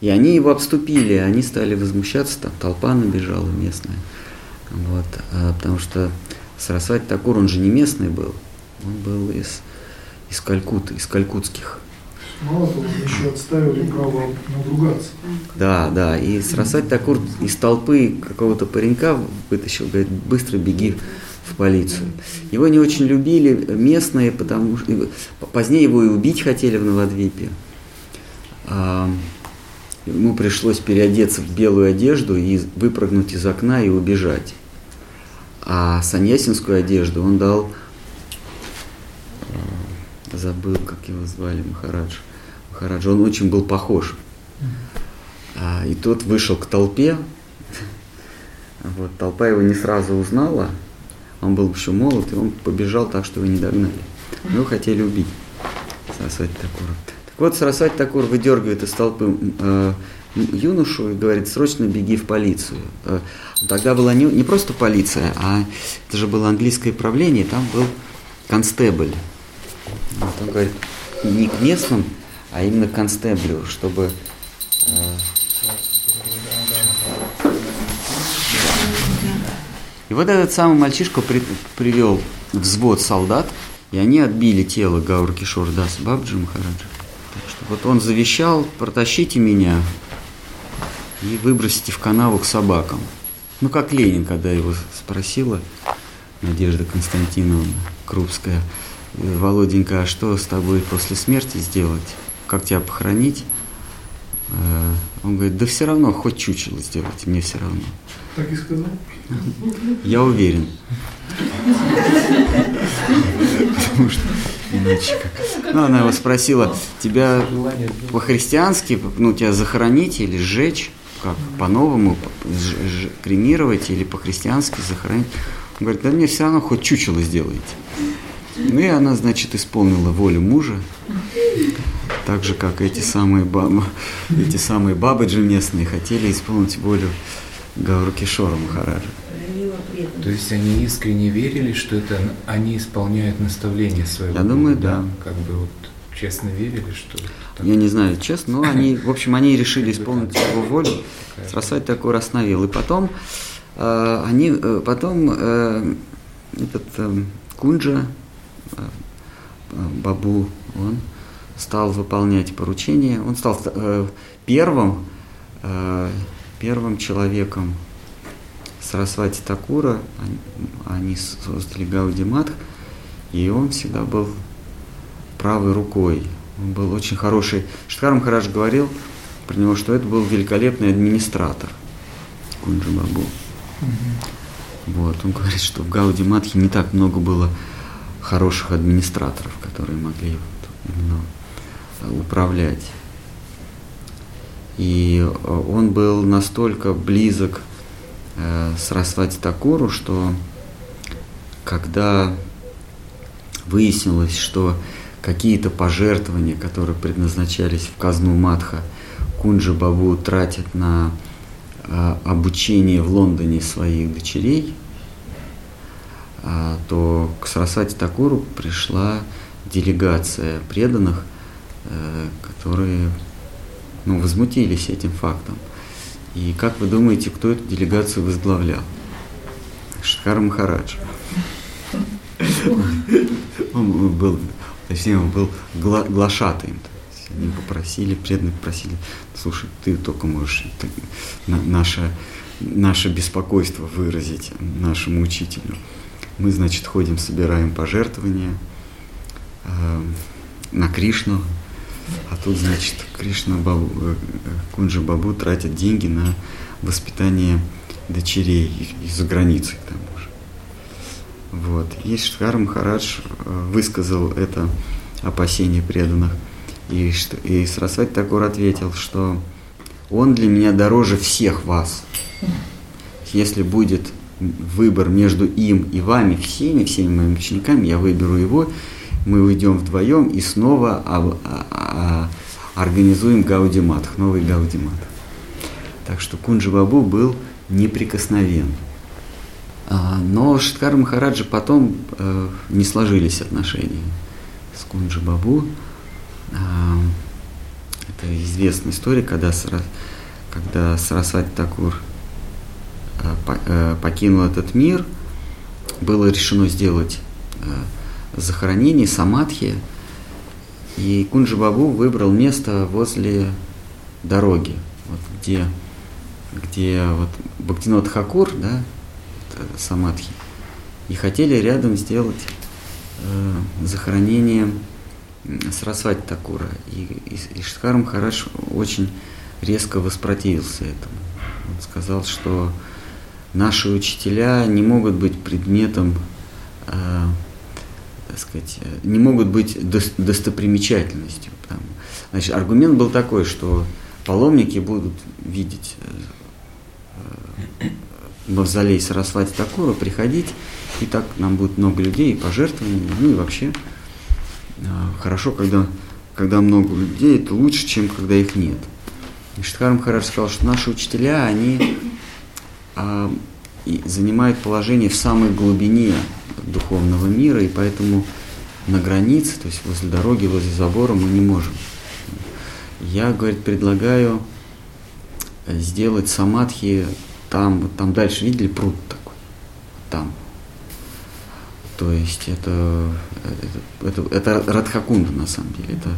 и они его обступили, они стали возмущаться, там толпа набежала местная. Вот, а, потому что Сарасвати Такур, он же не местный был, он был из, из Калькутты, из калькутских. Мало того, еще отставили право надругаться. Да, да, и Сарасвати Такур из толпы какого-то паренька вытащил, говорит, быстро беги в полицию. Его не очень любили местные, потому что позднее его и убить хотели в Новодвипе. Ему пришлось переодеться в белую одежду и выпрыгнуть из окна и убежать. А саньясинскую одежду он дал, э, забыл, как его звали, Махарадж. Махарадж, он очень был похож. А, и тот вышел к толпе, Вот, толпа его не сразу узнала, он был еще молод, и он побежал так, что его не догнали. Его хотели убить, Сарасвати Такура. Вот, Сарасвати Такур выдергивает из толпы э, юношу и говорит, срочно беги в полицию. Э, тогда была не, не просто полиция, а это же было английское правление, там был констебль. Вот он говорит, не к местным, а именно к констеблю, чтобы э, И вот этот самый мальчишка при, привел взвод солдат, и они отбили тело Гаур Кишор Дас Бабджи Махараджа. Вот он завещал, протащите меня и выбросите в канаву к собакам. Ну, как Ленин, когда его спросила Надежда Константиновна Крупская, Володенька, а что с тобой после смерти сделать? Как тебя похоронить? Э, он говорит, да все равно, хоть чучело сделайте, мне все равно. Так и сказал? Я уверен. Потому что иначе как. Ну, она его спросила, тебя по-христиански, ну, тебя захоронить или сжечь? Как, по-новому, кремировать или по-христиански захоронить? Он говорит, да мне все равно хоть чучело сделайте. Ну и она, значит, исполнила волю мужа, так же, как эти самые бабы, эти самые бабы местные хотели исполнить волю Гауру Кишора Махараджа. То есть они искренне верили, что это они исполняют наставления своего Я думаю, да. Как бы вот честно верили, что... Так... Я не знаю, честно, но они, в общем, они решили исполнить его волю. Срасвати такой остановил. И потом э, они, э, потом э, этот э, Кунджа, э, Бабу, он стал выполнять поручения. Он стал э, первым, э, первым человеком Сарасвати Такура, они, создали Гауди Матх, и он всегда был правой рукой. Он был очень хороший. Штхар Махарадж говорил про него, что это был великолепный администратор Кунджи Бабу. Mm-hmm. Вот. Он говорит, что в Гауди Матхе не так много было хороших администраторов, которые могли вот именно управлять. И э, он был настолько близок э, с Расвати Такуру, что когда выяснилось, что какие-то пожертвования, которые предназначались в казну Матха, Кунджи Бабу тратит на э, обучение в Лондоне своих дочерей, э, то к Сарасвати Такуру пришла делегация преданных – Э, которые ну, возмутились этим фактом. И как вы думаете, кто эту делегацию возглавлял? Шхар Махарадж. Он был, точнее, он был гла глашатаем. Они попросили, преданные попросили, слушай, ты только можешь ты, на, наше, наше беспокойство выразить нашему учителю. Мы, значит, ходим, собираем пожертвования э, на Кришну, а тут, значит, Кришна Бабу, э, Кунджа Бабу тратит деньги на воспитание дочерей из-за границы к тому же. Вот. И Штхар Махарадж э, высказал это опасение преданных. И, и Сарасвати Такур ответил, что он для меня дороже всех вас. Если будет выбор между им и вами, всеми, всеми моими учениками, я выберу его, мы уйдем вдвоем и снова а, а, а, организуем Гаудимат, новый Гаудимат. Так что Кунджи Бабу был неприкосновен. А, но Шиткар Махараджа потом а, не сложились отношения с Кунджи Бабу. А, это известная история, когда, когда Сарасвати Такур по, а, покинул этот мир, было решено сделать а, захоронений, самадхи. И Кунджи Бабу выбрал место возле дороги, вот где, где вот Бхактинот Хакур, да, самадхи, и хотели рядом сделать э, захоронение Сарасвати Такура. И, и, и Шткар Махарадж очень резко воспротивился этому. Он сказал, что наши учителя не могут быть предметом э, так сказать, э, не могут быть достопримечательностью. Там. Значит, аргумент был такой, что паломники будут видеть э, мавзолей Сарасвати Такура, приходить, и так нам будет много людей, и пожертвований, ну и вообще хорошо, когда, когда много людей, это лучше, чем когда их нет. И Штхар Махарадж сказал, что наши учителя, они а, и занимают положение в самой глубине духовного мира, и поэтому на границе, то есть возле дороги, возле забора мы не можем. Я, говорит, предлагаю сделать самадхи там, вот там дальше, видели пруд такой? Там. То есть это, это, это, это Радхакунда на самом деле, это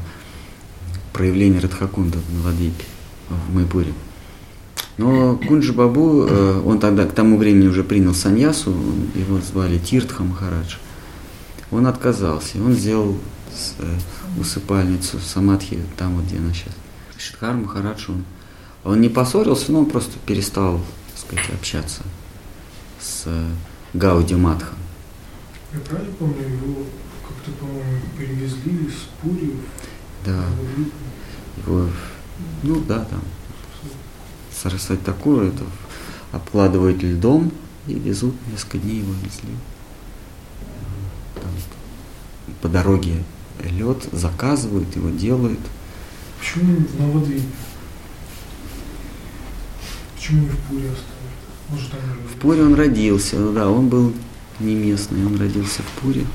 проявление Радхакунда в Навадвипе, в Майпуре. Но Кунджи Бабу, э, он тогда к тому времени уже принял саньясу, его звали Тиртха Махарадж. Он отказался, он сделал э, усыпальницу Самадхи, там вот где она сейчас. Шидхар Махарадж, он, он не поссорился, но он просто перестал, так сказать, общаться с Гауди Матхом. Я правильно помню, его как-то, по-моему, перевезли из Пури Да. Его, ну да, там. Сарасвати Такура это обкладывают льдом и везут, несколько дней его везли. Там, по дороге лед заказывают, его делают. Почему в Новодвипе? Почему не в Пуре оставили? Может, там В Пуре он родился, ну да, он был не местный, он родился в Пуре.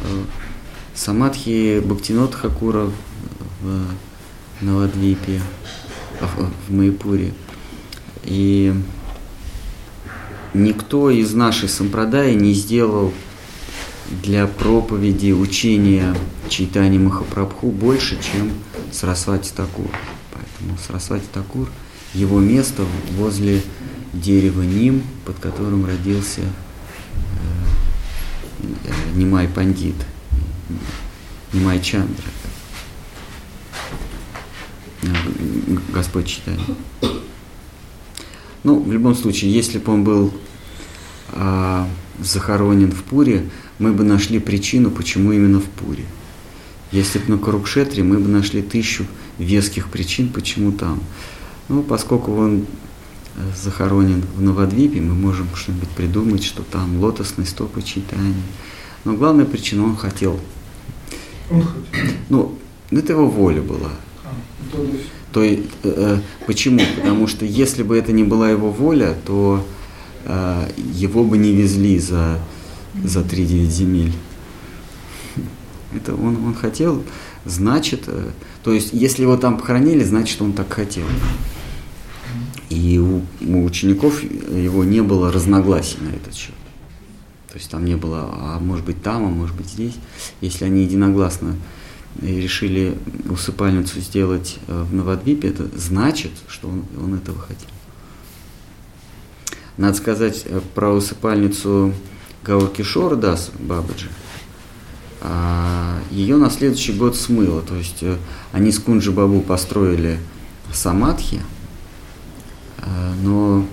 Э, Самадхи Бхактинот Хакура в Навадвипе, в, в Майпуре. И никто из нашей сампрадаи не сделал для проповеди, учения читания Махапрабху больше, чем Сарасвати Такур. Поэтому Сарасвати Такур, его место возле дерева Ним, под которым родился э, э, Нимай Пандит, Нимай Чандра. Э, Господь читает. Ну, в любом случае, если бы он был а, захоронен в Пуре, мы бы нашли причину, почему именно в Пуре. Если бы на Карукшетре, мы бы нашли тысячу веских причин, почему там. Ну, поскольку он захоронен в Новодвипе, мы можем что-нибудь придумать, что там лотосные стопы читания. Но главная причина, он хотел. Он хотел. Ну, это его воля была. А, то есть, э, почему? Потому что если бы это не была его воля, то э, его бы не везли за, за 3-9 земель. Это он, он хотел, значит, э, то есть, если его там похоронили, значит, он так хотел. И у, у учеников его не было разногласий на этот счет. То есть там не было, а может быть там, а может быть здесь. Если они единогласно решили усыпальницу сделать э, в Новодвипе, это значит, что он, он этого хотел. Надо сказать э, про усыпальницу Гауркишора Дас Бабаджи. А, Ее на следующий год смыло. То есть э, они с Кунджи Бабу построили самадхи, но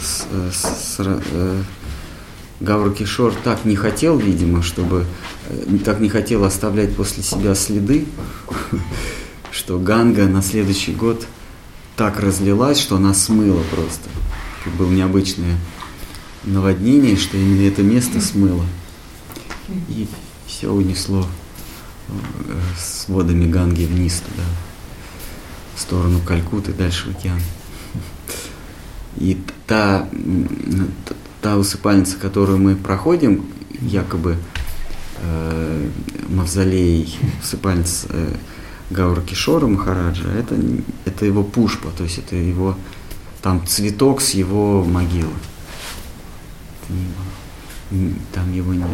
с- с- с- Гавр Кишор так не хотел, видимо, чтобы э, так не хотел оставлять после себя следы, что Ганга на следующий год так разлилась, что она смыла просто. Тут было необычное наводнение, что именно это место смыло. И все унесло э, с водами Ганги вниз туда, в сторону Калькуты, дальше в океан. И та, та усыпальница, которую мы проходим, якобы э, мавзолей усыпальница э, Гаура Кишора Махараджа, это, это его пушпа, то есть это его там цветок с его могилы. Там его нет.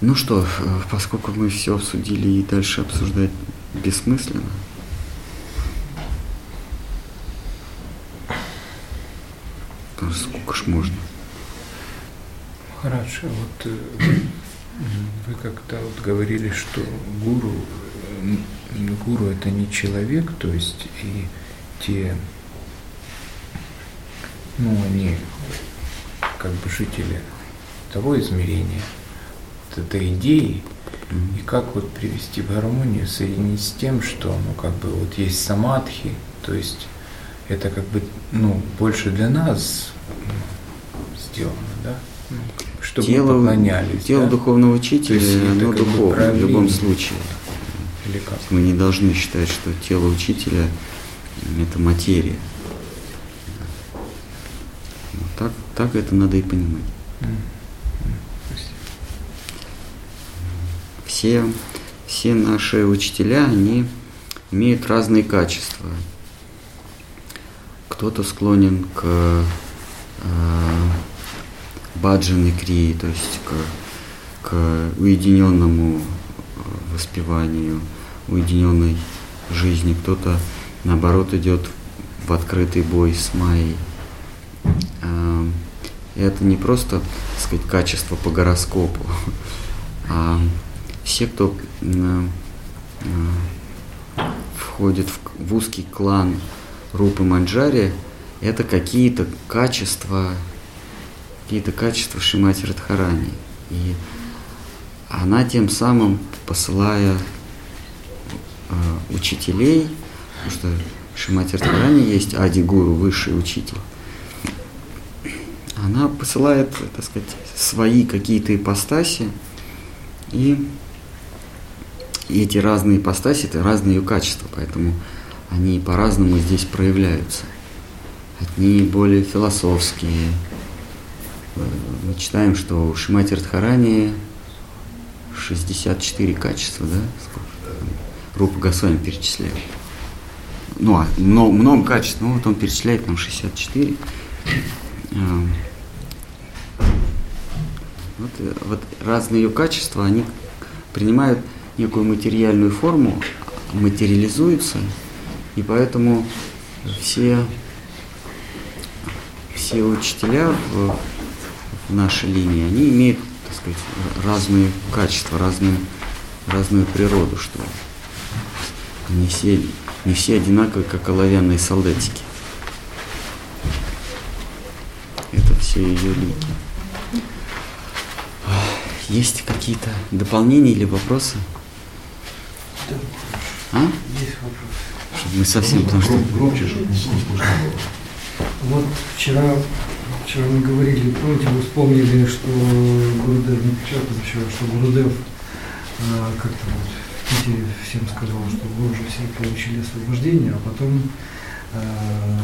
Ну что, э, поскольку мы все обсудили и дальше обсуждать бессмысленно, сколько ж можно? Хорошо, вот э, вы как-то вот говорили, что гуру, э, гуру это не человек, то есть и те, ну они как бы жители того измерения, этой идеей, и как вот привести в гармонию, соединить с тем, что, ну, как бы вот есть самадхи, то есть это как бы, ну, больше для нас сделано, да? Чтобы тело, поклонялись. Тело да? духовного учителя, есть оно духовное в любом случае. Или как? Мы не должны считать, что тело учителя – это материя. Вот так, так это надо и понимать. Все, все наши учителя, они имеют разные качества. Кто-то склонен к баджаны крии, то есть к, к уединенному э, воспеванию, уединенной жизни. Кто-то, наоборот, идет в открытый бой с майей. А, и это не просто, так сказать, качество по гороскопу, а все, кто э, входит в узкий клан Рупы Манджари, это какие-то качества, какие-то качества Шимати Радхарани. И она тем самым, посылая э, учителей, потому что Шимати Радхарани есть Ади Гуру, высший учитель, она посылает, так сказать, свои какие-то ипостаси, и и эти разные ипостаси, это разные ее качества, поэтому они по-разному здесь проявляются. Одни более философские. Мы читаем, что у Шимати Радхарани 64 качества, да? Рупа Госвами перечисляет. Ну, а много, много качеств, ну вот он перечисляет там 64. Эм, Вот, э, вот разные ее качества, они принимают некую материальную форму, материализуются, и поэтому все, все учителя в, в нашей линии, они имеют, так сказать, разные качества, разную, разную природу, что. Не все, не все одинаковые, как оловянные солдатики. Это все ее лики. Есть какие-то дополнения или вопросы? А? Есть вопрос. Чтобы мы совсем, потому что... Громче, чтобы не слышно было. Вот вчера, вчера мы говорили, помните, вы вспомнили, что Гурудев, не вчера, позавчера, что Гурудев а, как-то вот в Питере всем сказал, что вы уже все получили освобождение, а потом а,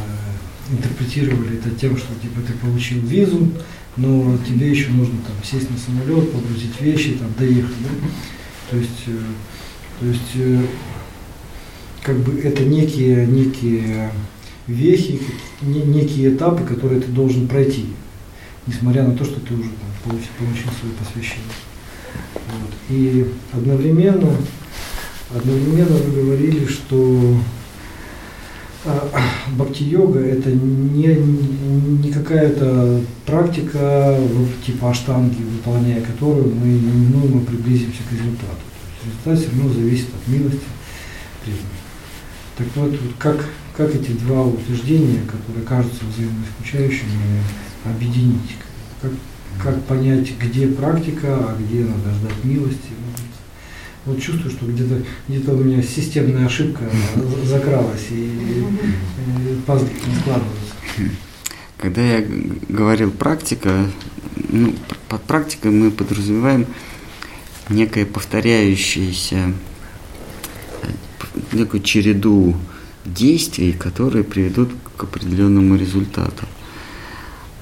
интерпретировали это тем, что типа ты получил визу, но тебе еще нужно там сесть на самолет, погрузить вещи, там доехать, да? То есть, э, то есть э, как бы это некие, некие вехи, не- некие этапы, которые ты должен пройти, несмотря на то, что ты уже там, получил, получил свое посвящение. Вот. И одновременно, одновременно вы говорили, что а, бхакти-йога это не, не какая-то практика типа аштанги, выполняя которую мы неминуемо приблизимся к результату. То есть результат все равно зависит от милости. Так вот как, как эти два утверждения, которые кажутся взаимоисключающими, объединить? Как, как понять, где практика, а где надо ждать милости? Вот, чувствую, что где-то где у меня системная ошибка за- закралась, и э, пазлы не складываются. Когда я говорил практика, ну, под практикой мы подразумеваем некое повторяющееся, э, некую череду действий, которые приведут к определенному результату.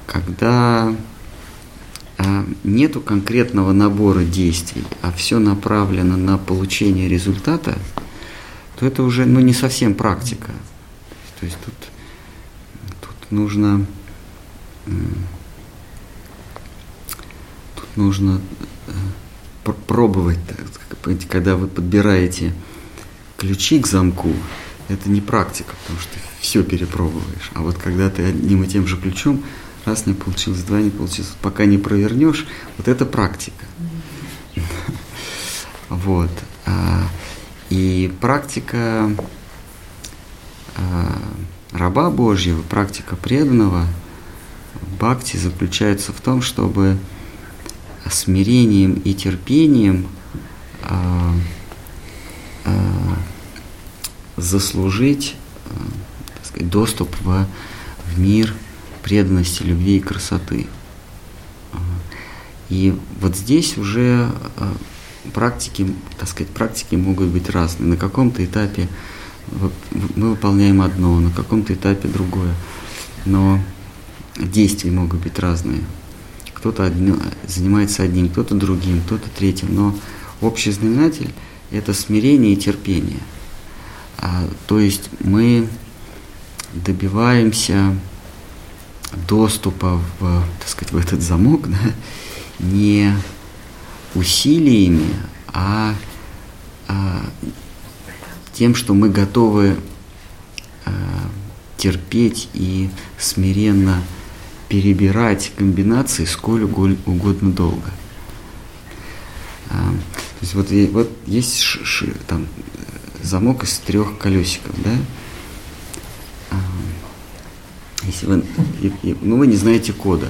Когда а, нету конкретного набора действий, а все направлено на получение результата, то это уже ну, не совсем практика. То есть тут, тут нужно тут нужно э, пр- пробовать, когда вы подбираете ключи к замку, это не практика, потому что ты все перепробуешь. А вот когда ты одним и тем же ключом, раз не получилось, два не получилось, пока не провернешь, вот это практика. Вот. А, И практика а, раба Божьего, практика преданного бхакти заключается в том, чтобы смирением и терпением а, заслужить а, сказать, доступ в, в мир преданности, любви и красоты. И вот здесь уже практики, так сказать, практики могут быть разные. На каком-то этапе мы выполняем одно, на каком-то этапе другое. Но действия могут быть разные. Кто-то одно, занимается одним, кто-то другим, кто-то третьим. Но общий знаменатель – это смирение и терпение. А, то есть мы добиваемся доступа в, так сказать, в этот замок да, не усилиями, а, а тем, что мы готовы а, терпеть и смиренно перебирать комбинации сколь угодно долго. А, то есть вот, вот есть ш, ш, там, замок из трех колесиков, да? А, если вы, и, и, ну, вы не знаете кода.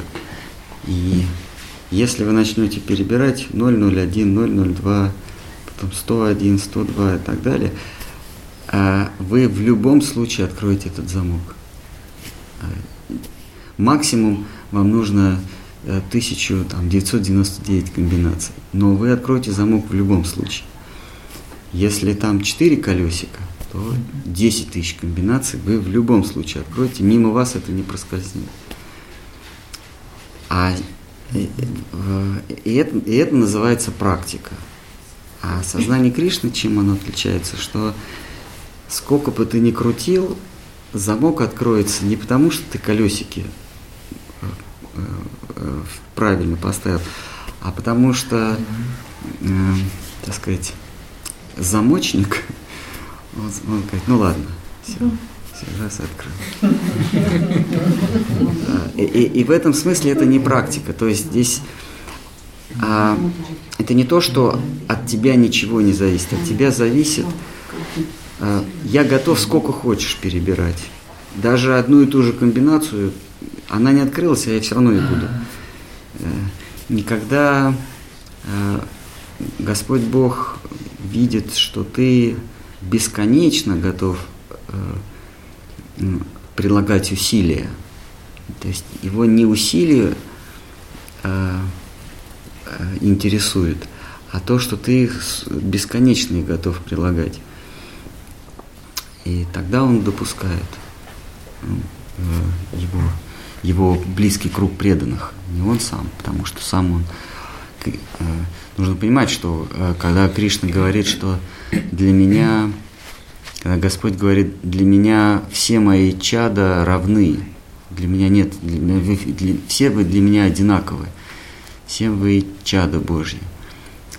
И если вы начнете перебирать 001, 002, потом 101, 102 и так далее, а, вы в любом случае откроете этот замок. А, максимум вам нужно 1999 э, комбинаций, но вы откроете замок в любом случае. Если там 4 колесика, то 10 тысяч комбинаций вы в любом случае откроете, мимо вас это не проскользнет. А и, и, это, и это называется практика. А сознание Кришны, чем оно отличается, что сколько бы ты ни крутил, замок откроется не потому, что ты колесики э, э, правильно поставил, а потому что, э, так сказать, замочник, он, он говорит, ну ладно, все, Сейчас открыл. И, и, и в этом смысле это не практика. То есть здесь а, это не то, что от тебя ничего не зависит. От тебя зависит. А, я готов сколько хочешь перебирать. Даже одну и ту же комбинацию, она не открылась, а я все равно и буду. Э, никогда Господь Бог видит, что ты бесконечно готов э, прилагать усилия. То есть его не усилия а, а, интересует, а то, что ты их бесконечно готов прилагать. И тогда он допускает ну, его, его близкий круг преданных, не он сам, потому что сам он... Э, нужно понимать, что э, когда Кришна говорит, что для меня когда Господь говорит, для меня все мои чада равны, для меня нет, для, для, все вы для меня одинаковы, все вы чада Божьи.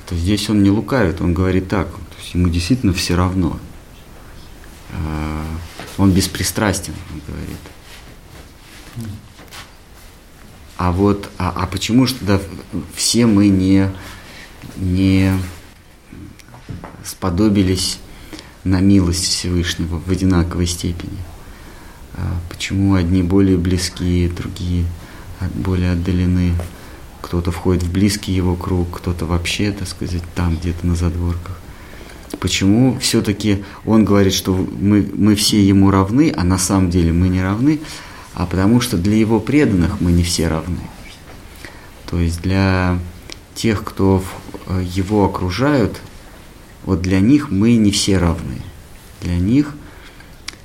То здесь он не лукавит, он говорит так, то есть ему действительно все равно. А, он беспристрастен, он говорит. А вот, а, а почему же тогда все мы не, не сподобились на милость Всевышнего в одинаковой степени. А почему одни более близкие, другие более отдалены? Кто-то входит в близкий его круг, кто-то вообще, так сказать, там где-то на задворках. Почему все-таки он говорит, что мы, мы все ему равны, а на самом деле мы не равны, а потому что для его преданных мы не все равны. То есть для тех, кто э, его окружают, вот для них мы не все равны. Для них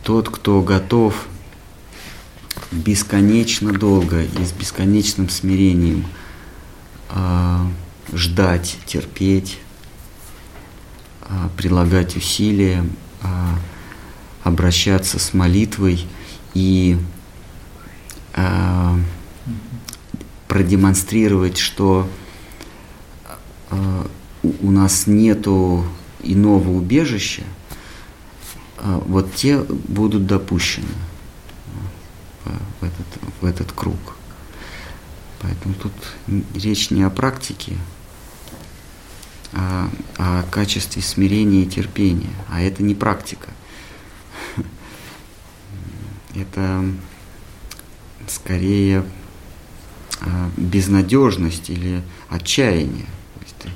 тот, кто готов бесконечно долго и с бесконечным смирением э, ждать, терпеть, э, прилагать усилия, э, обращаться с молитвой и э, продемонстрировать, что э, у нас нету иного убежища, а, вот те будут допущены в этот, в этот круг. Поэтому тут речь не о практике, а о качестве смирения и терпения. А это не практика. Это скорее а, безнадежность или отчаяние. Ты,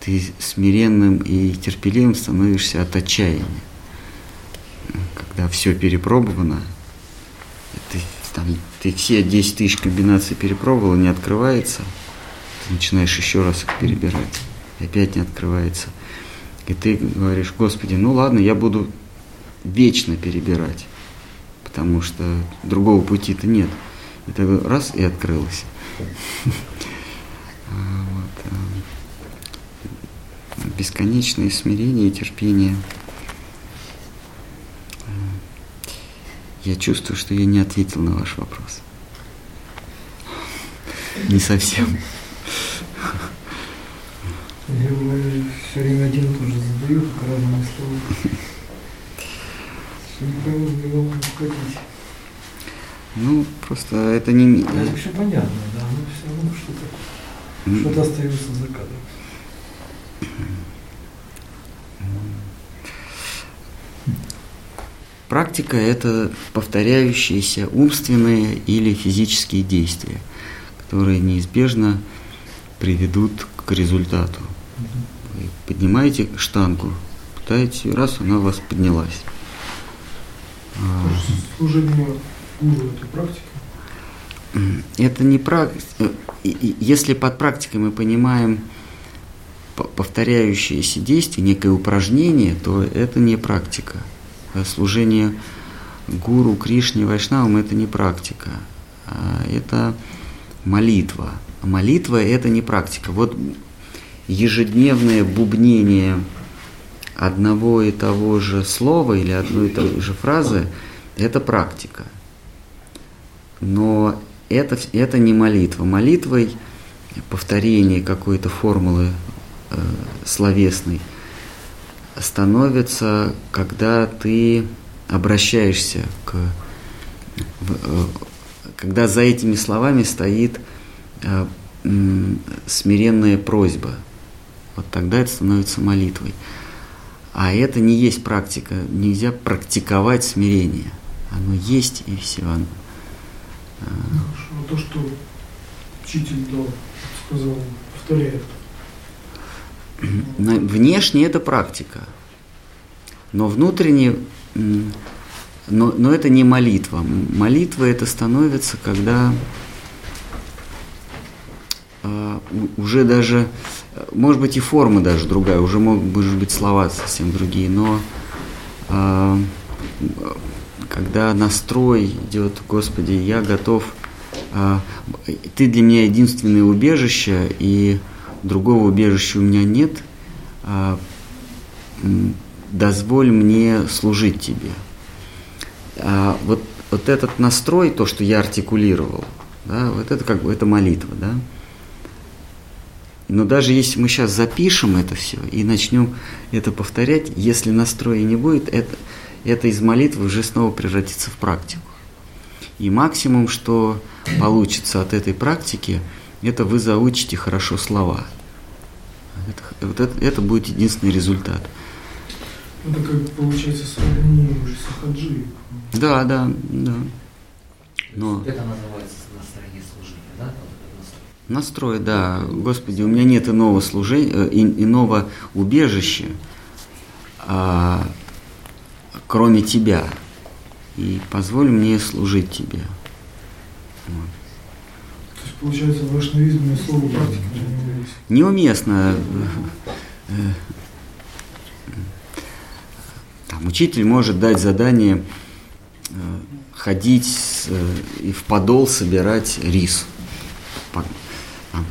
ты смиренным и терпеливым становишься от отчаяния. Когда все перепробовано, ты, там, ты все 10 тысяч комбинаций перепробовал, не открывается, ты начинаешь еще раз их перебирать, и опять не открывается. И ты говоришь, Господи, ну ладно, я буду вечно перебирать, потому что другого пути-то нет. Ты раз и открылось. А, а, бесконечное смирение терпение. А, я чувствую, что я не ответил на ваш вопрос. Не совсем. Я все время один и тот же задаю, только разные слова. Никому не могу уходить. Ну, просто это не... Это все понятно, да, но все равно что-то что остается за кадром. Практика – это повторяющиеся умственные или физические действия, которые неизбежно приведут к результату. Вы поднимаете штангу, пытаетесь, раз она у вас поднялась. Служение гуру – это практика? Это не практика. Если под практикой мы понимаем повторяющиеся действия, некое упражнение, то это не практика. Служение гуру, Кришне, Вайшнавам – это не практика. А это молитва. А молитва – это не практика. Вот ежедневное бубнение одного и того же слова или одной и той же фразы – это практика. Но это, это не молитва. Молитвой повторение какой-то формулы э, словесной становится, когда ты обращаешься к... В, э, когда за этими словами стоит э, м, смиренная просьба. Вот тогда это становится молитвой. А это не есть практика. Нельзя практиковать смирение. Оно есть и все. Оно, Хорошо. А то, что учитель дал, сказал, повторяет. Внешне это практика, но внутренне, но, но это не молитва. Молитва это становится, когда э, уже даже, может быть и форма даже другая, уже могут быть слова совсем другие, но э, когда настрой идет, Господи, я готов, э, Ты для меня единственное убежище, и другого убежища у меня нет, э, дозволь мне служить Тебе. А вот, вот этот настрой, то, что я артикулировал, да, вот это как бы это молитва, да. Но даже если мы сейчас запишем это все и начнем это повторять, если настроя не будет, это, это из молитвы уже снова превратится в практику. И максимум, что получится от этой практики, это вы заучите хорошо слова. Это, вот это, это будет единственный результат. Это как получается сравнение уже с хаджи. Да, да, да. Но... Это называется настроение служения, да? Настрой, да. Господи, у меня нет иного служения, э, иного убежища, а, кроме Тебя. И позволь мне служить Тебе. Вот. То есть, получается, в вайшнавизме слово практика неуместно. Там учитель может дать задание э, ходить э, и в подол собирать рис.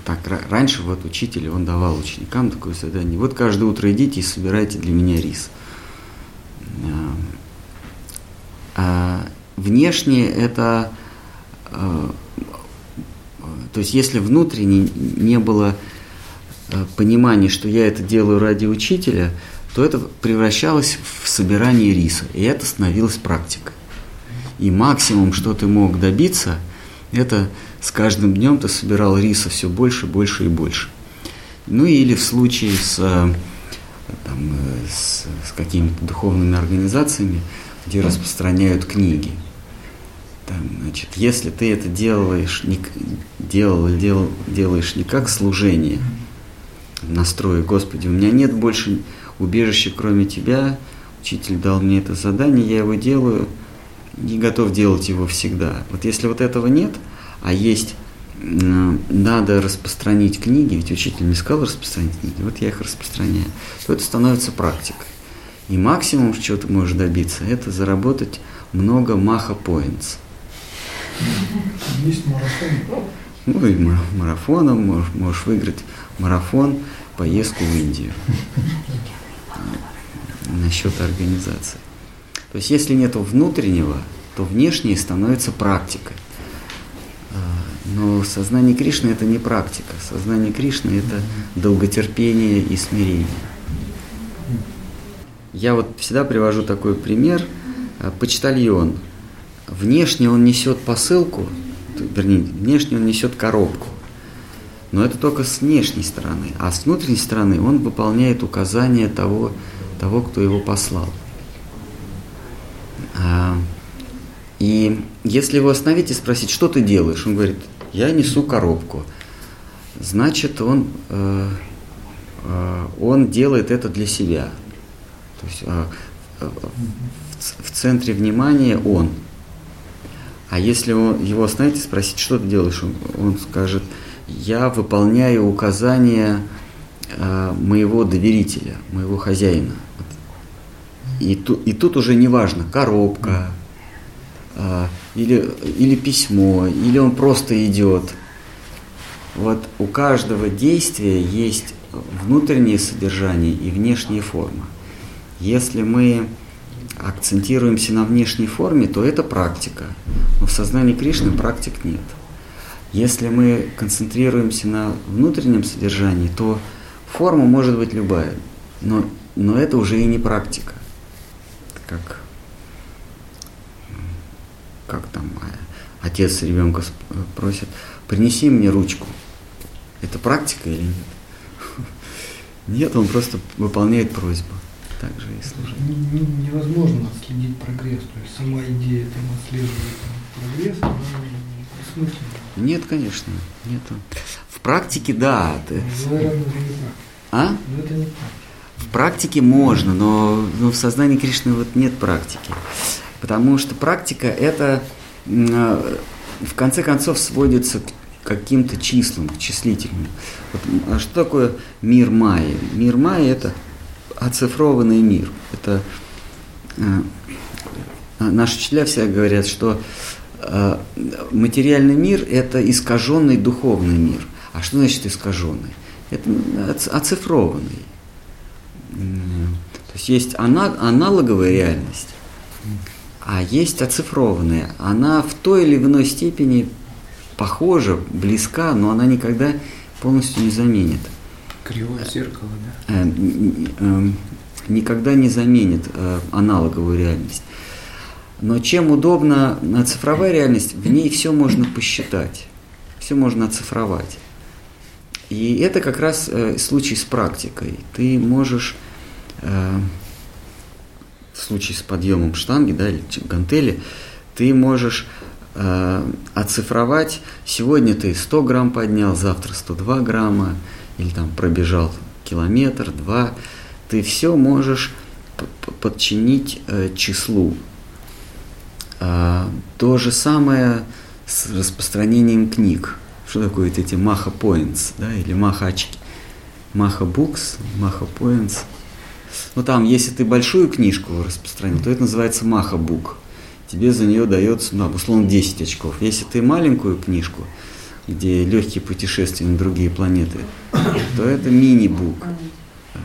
Так, раньше вот учитель, он давал ученикам такое задание. Вот каждое утро идите и собирайте для меня рис. А, а внешне это, а, то есть если внутренне не было понимания, что я это делаю ради учителя, то это превращалось в собирание риса, и это становилось практикой. И максимум, что ты мог добиться, это с каждым днем ты собирал риса все больше, больше и больше. Ну или в случае с, там, э, с, с какими-то духовными организациями, где распространяют книги. там, значит, если ты это делаешь, не, делал, дел, делаешь не как служение, настрое, Господи, у меня нет больше убежища, кроме Тебя, учитель дал мне это задание, я его делаю, не готов делать его всегда. Вот если вот этого нет, а есть надо распространить книги, ведь учитель мне сказал распространить книги, вот я их распространяю, то это становится практикой. И максимум, чего ты можешь добиться, это заработать много маха points. Есть марафон. Ну и марафоном можешь, можешь выиграть марафон, поездку в Индию. Насчет организации. То есть если нет внутреннего, то внешнее становится практикой. Но сознание Кришны это не практика. Сознание Кришны это долготерпение и смирение. Я вот всегда привожу такой пример. А, почтальон. Внешне он несет посылку, вернее, внешне он несет коробку. Но это только с внешней стороны. А с внутренней стороны он выполняет указания того, того кто его послал. А, и если его остановить и спросить, что ты делаешь, он говорит, я несу коробку. Значит, он, э, э, он делает это для себя. То есть э, в, в центре внимания он. А если он, его и спросить, что ты делаешь, он, он скажет, я выполняю указания э, моего доверителя, моего хозяина. И, ту, и тут уже не важно, коробка, э, или, или письмо, или он просто идет. Вот у каждого действия есть внутреннее содержание и внешняя форма. Если мы акцентируемся на внешней форме, то это практика. Но в сознании Кришны практик нет. Если мы концентрируемся на внутреннем содержании, то форма может быть любая, но, но это уже и не практика. Как, как там отец ребенка просит, принеси мне ручку. Это практика или нет? Нет, он просто выполняет просьбу. Так же и служение. Невозможно отследить прогресс. То есть сама идея там отслеживает прогресс, она бессмысленна. Нет, конечно, нету. В практике, да. Ты... А? Но это не практика. В практике можно, но, но в сознании Кришны вот нет практики. Потому что практика это э, в конце концов сводится к каким-то числам, к числительным. Вот, а что такое мир Майи? Мир Майи это оцифрованный мир. Это э, наши учителя всегда говорят, что Э, материальный мир – это искаженный духовный мир. А что значит искаженный? Это оцифрованный. То есть есть аналоговая реальность, а есть оцифрованная. Она в той или иной степени похожа, близка, но она никогда полностью не заменит. Кривое зеркало, да? Э, э, никогда не заменит аналоговую реальность. Но чем удобна цифровая реальность, в ней все можно посчитать, все можно оцифровать. И это как раз э, случай с практикой. Ты можешь э, в случае с подъемом штанги да, или гантели, ты можешь э, оцифровать, сегодня ты 100 грамм поднял, завтра 102 грамма, или там пробежал километр, два, ты все можешь подчинить э, числу а, то же самое с распространением книг. Что такое эти маха points, да, или маха очки? Маха books, маха points. Ну там, если ты большую книжку распространил, то это называется маха бук. Тебе за нее дается, ну, условно, 10 очков. Если ты маленькую книжку, где легкие путешествия на другие планеты, то это мини-бук. А,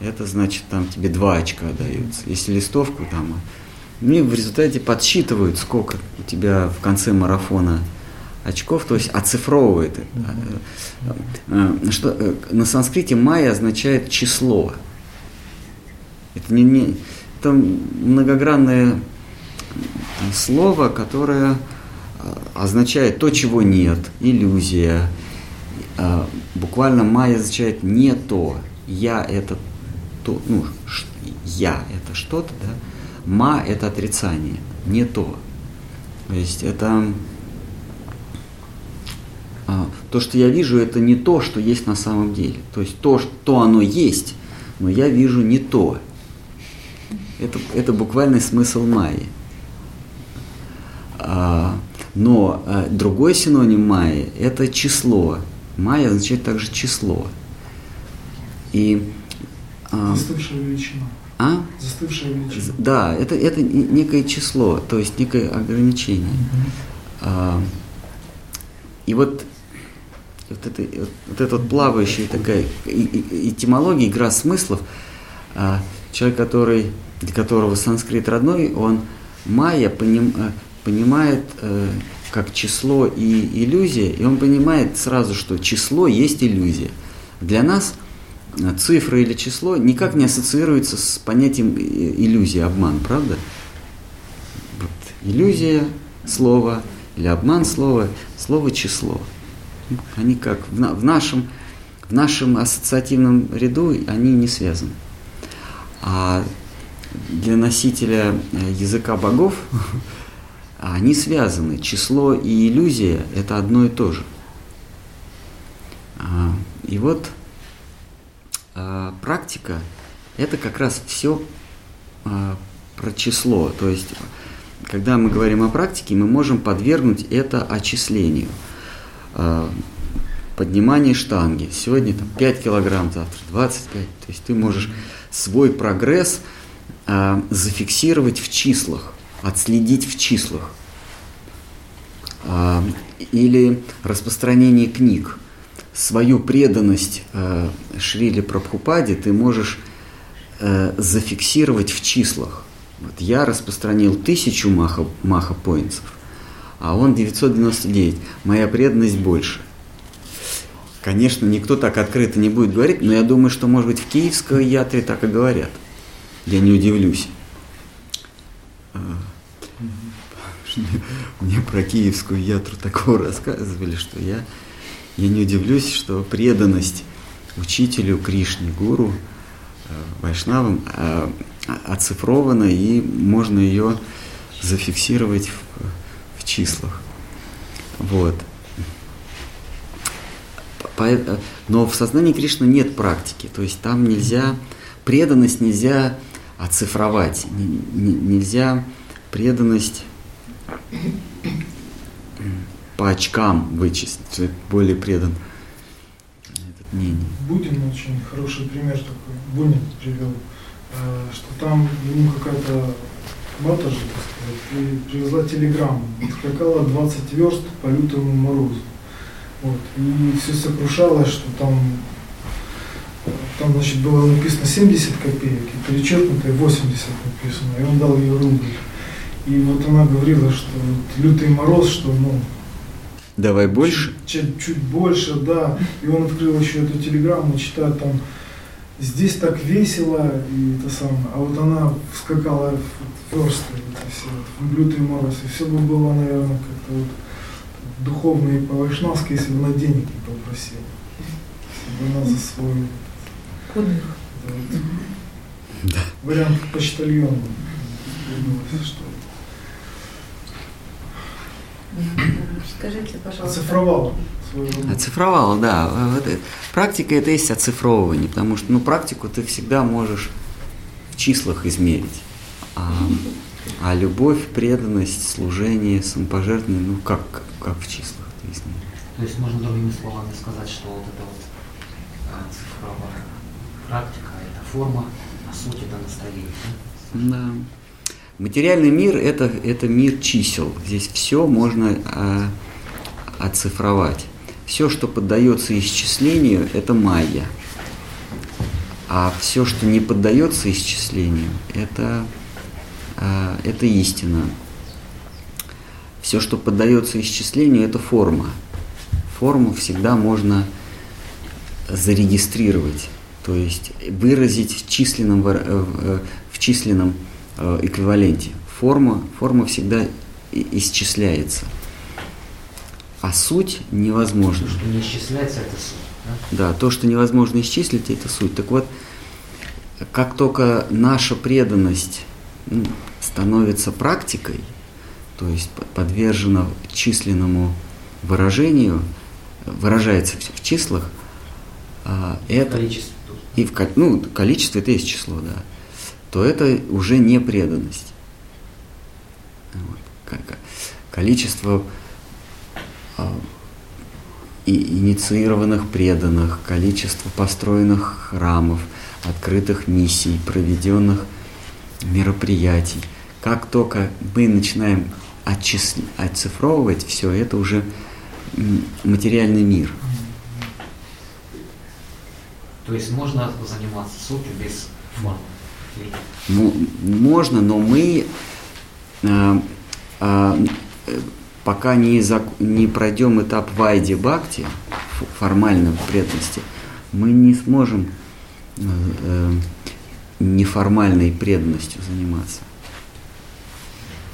это значит, там тебе 2 очка даются. Если листовку, там мне в результате подсчитывают, сколько у тебя в конце марафона очков, то есть оцифровывает это. Э, что, э, на санскрите майя означает число. Это, не, не, это многогранное слово, которое э, означает то, чего нет, иллюзия. Буквально майя означает не то, я это то, ну, я это что-то, да, Ма – это отрицание, не то. То есть это а, то, что я вижу, это не то, что есть на самом деле. То есть то, что оно есть, но я вижу не то. Это, это буквальный смысл майи. А, но а, другой синоним майи – это число. Майя означает также число. И, а, Застывшая величина. А? Застывшая величина. Да, это, это некое число, то есть некое ограничение. Mm-hmm. А, и вот вот, это, вот, вот эта вот плавающая такая этимология, игра смыслов, а, человек, который, для которого санскрит родной, он майя поним, э, понимает э, как число и иллюзия, и он понимает сразу, что число есть иллюзия. Для нас э, цифра или число никак не ассоциируется с понятием иллюзия, обман, правда? Вот, иллюзия слова или обман слова, слово число. Они как в, на, в, нашем, в нашем ассоциативном ряду они не связаны. А для носителя э, языка богов они связаны. Число и иллюзия – это одно и то же. А, и вот а, практика – это как раз все а, про число. То есть, когда мы говорим о практике, мы можем подвергнуть это очислению – поднимание штанги. Сегодня там 5 килограмм, завтра 25. То есть ты можешь свой прогресс э, зафиксировать в числах, отследить в числах. Э, или распространение книг. Свою преданность э, Шрили Прабхупаде ты можешь э, зафиксировать в числах. Вот я распространил тысячу маха, маха поинтсов, а он 999. Моя преданность больше. Конечно, никто так открыто не будет говорить, но я думаю, что, может быть, в киевской ятре так и говорят. Я не удивлюсь. А, мне про киевскую ятру такого рассказывали, что я, я не удивлюсь, что преданность учителю Кришне, гуру, э, вайшнавам а, оцифрована, и можно ее зафиксировать в в числах. Вот. Но в сознании Кришны нет практики, то есть там нельзя, преданность нельзя оцифровать, нельзя преданность по очкам вычислить, что более предан мнение. Бунин очень хороший пример такой, Бунин привел, э, что там ему какая-то бата же, так сказать, привезла телеграмму. Скакала 20 верст по лютому морозу. Вот. И все сокрушалось, что там, там значит, было написано 70 копеек, и перечеркнутое 80 написано, и он дал ей рубль. И вот она говорила, что вот лютый мороз, что ну, Давай больше? Чуть, чуть, чуть больше, да. И он открыл еще эту телеграмму, читает там здесь так весело, и это самое, а вот она скакала в версты, это все, в лютый мороз, и все бы было, наверное, как-то вот духовно и по-вайшнавски, если бы на денег не попросила. Если бы она за свой подвиг. Да, Вариант почтальона. Что... Скажите, пожалуйста. Оцифровала. Оцифровала, да. Вот практика это есть оцифровывание, потому что ну, практику ты всегда можешь в числах измерить. А, а любовь, преданность, служение, самопожертвование, ну как, как в числах ты измеришь? То есть можно другими словами сказать, что вот эта вот а, цифровая практика – это форма, а суть – это настроение. Да. Материальный мир это, это мир чисел. Здесь все можно а, оцифровать. Все, что поддается исчислению, это майя. А все, что не поддается исчислению, это, это истина. Все, что поддается исчислению, это форма. Форму всегда можно зарегистрировать, то есть выразить в численном, в численном Э, эквиваленте. Форма, форма всегда исчисляется. А суть невозможно. То, что не исчисляется, это суть. Да? да, то, что невозможно исчислить, это суть. Так вот, как только наша преданность ну, становится практикой, то есть подвержено численному выражению, выражается в числах, а, это количество. и в ну, количество это есть число, да, то это уже не преданность. Вот. Количество а, и инициированных преданных, количество построенных храмов, открытых миссий, проведенных мероприятий. Как только мы начинаем отчис... оцифровывать все, это уже материальный мир. То есть можно заниматься сутью без формы? Можно, но мы э, э, пока не, зак... не пройдем этап вайди бхакти, формальной преданности, мы не сможем э, э, неформальной преданностью заниматься.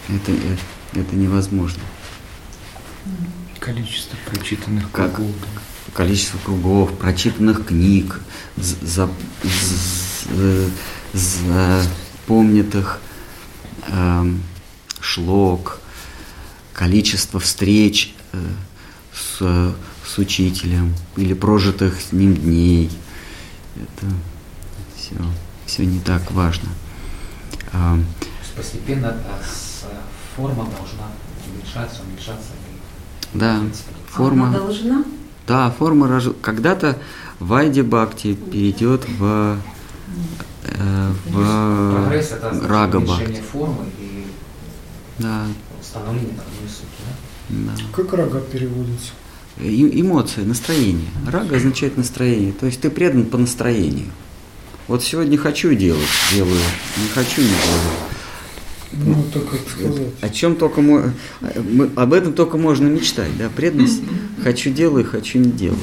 Это, это, это невозможно. Количество прочитанных как, кругов. Количество кругов, прочитанных книг, за, за, запомнитых э, шлок, количество встреч э, с, с учителем или прожитых с ним дней. Это все, все не так важно. А, постепенно а, форма должна уменьшаться, уменьшаться. Да, форма. Она должна? Да, форма рож... когда-то Вайди Бхакти перейдет в, э, в Прогресс это Рага Бхакти. формы и да. становление одной сути. Да? Да. Как рага переводится? И, эмоции, настроение. Рага означает настроение. То есть ты предан по настроению. Вот сегодня хочу делать, делаю, не хочу, не делаю. Ну, так как сказать. О чем только мы, об этом только можно мечтать, да, преданность хочу делаю, хочу не делаю.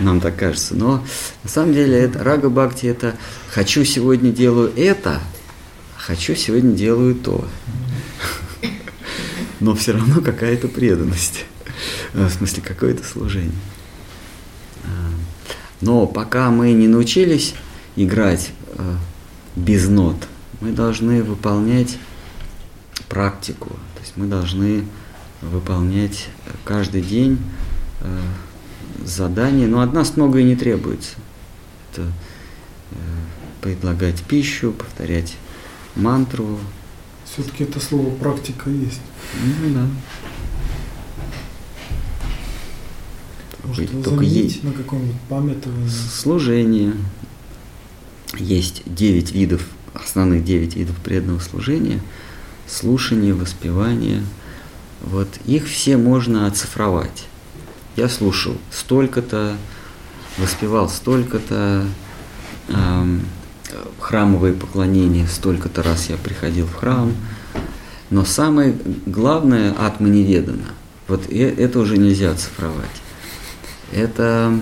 Нам так кажется. Но на самом деле это рага бхакти это хочу сегодня делаю это, хочу сегодня делаю то но все равно какая-то преданность, в смысле какое-то служение. А, но пока мы не научились играть э, без нот, мы должны выполнять практику, то есть мы должны выполнять каждый день э, задания, но от нас многое не требуется. Это э, предлагать пищу, повторять мантру, все-таки это слово практика есть. Ну да. Может, Только есть на каком-нибудь памятовании. Служение. Есть девять видов, основных девять видов преданного служения. Слушание, воспевание. Вот их все можно оцифровать. Я слушал столько-то, воспевал столько-то, эм, храмовые поклонения, столько-то раз я приходил в храм. Но самое главное атма неведано. Вот это уже нельзя оцифровать. Это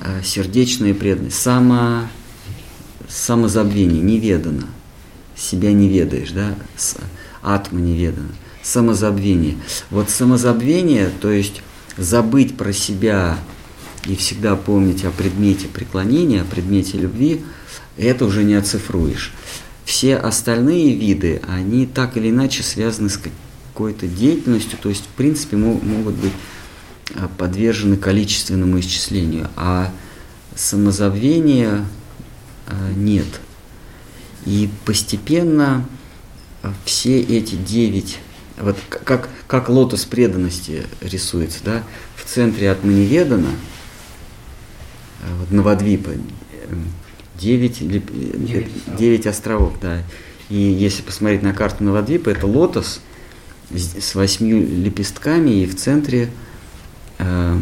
а, сердечная преданность, само, самозабвение, неведано. Себя не ведаешь, да? Атма неведано. Самозабвение. Вот самозабвение, то есть забыть про себя и всегда помнить о предмете преклонения, о предмете любви – это уже не оцифруешь. Все остальные виды, они так или иначе связаны с какой-то деятельностью, то есть, в принципе, могут быть а, подвержены количественному исчислению, а самозабвения а, нет. И постепенно все эти девять, вот как, как лотос преданности рисуется, да, в центре от Маниведана, вот Навадвипа, 9, 9, 9 островов, да. И если посмотреть на карту Новодвипа, это лотос с восьмью лепестками, и в центре э,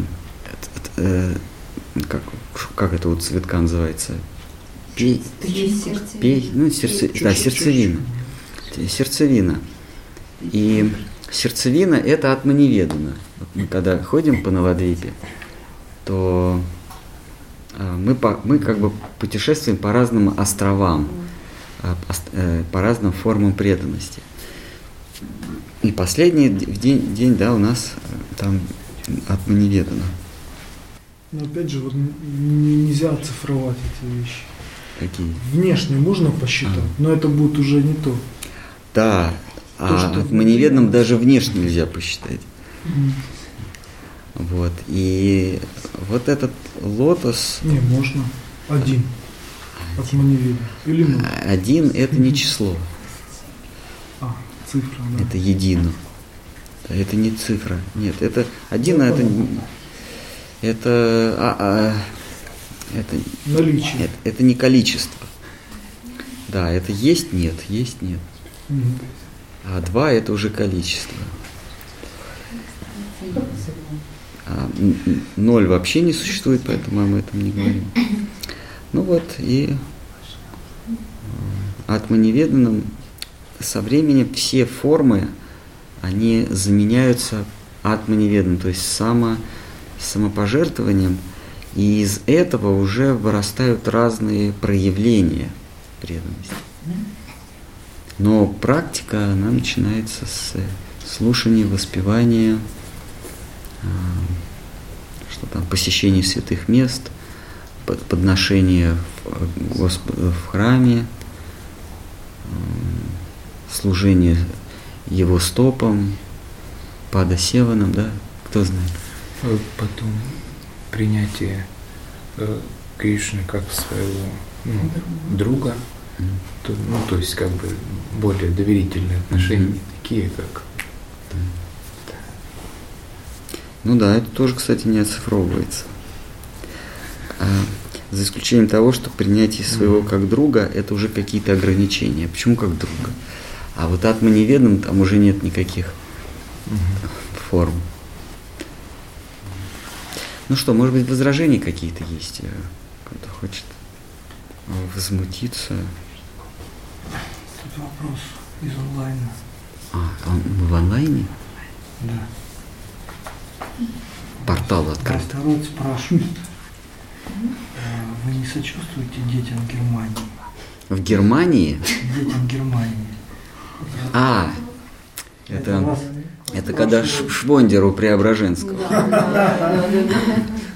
э, как, как это вот цветка называется? Пей, пей, ну, сердце, да, сердцевина. Сердцевина. И сердцевина это от маневедана. Вот мы когда ходим по Новодвипе, то а, мы, по, мы как бы путешествуем по разным островам, а, э, по разным формам преданности. И последний день, день да, у нас э, там от неведано. Но опять же, вот нельзя оцифровать эти вещи. Какие? Внешне можно посчитать, а. но это будет уже не то. Да, а в маневедном даже внешне нельзя посчитать. Вот. И вот этот лотос... Не, можно. Один. От маневеда. Или ноль. Один – это не число. А, цифра, да. Это едино. Это не цифра. Нет, это один, а это это, а, а, это, Наличие. Это, это не количество. Да, это есть, нет, есть, нет. А два это уже количество. А ноль вообще не существует, поэтому мы об этом не говорим. Ну вот, и атманеведанным со временем все формы, они заменяются атманеведанным, то есть само, самопожертвованием, и из этого уже вырастают разные проявления преданности. Но практика, она начинается с слушания, воспевания, а, что там, посещения святых мест, подношения Господу в храме, служение его стопам, пада севаном, да, кто знает. Э, потом принятие э, Кришны как своего ну, друга, то, ну, то есть как бы более доверительные отношения, mm-hmm. такие как. Ну да, это тоже, кстати, не оцифровывается. А, за исключением того, что принятие своего mm-hmm. как друга это уже какие-то ограничения. Почему как друга? А вот атма неведом там уже нет никаких mm-hmm. форм. Ну что, может быть, возражения какие-то есть? Кто-то хочет возмутиться. Тут вопрос из онлайна. А, он в онлайне? Да. Портал открыт. Второй спрашивает, э, вы не сочувствуете детям Германии? В Германии? Детям Германии. А, это, это, это когда Швондеру Преображенского. Да, да, да,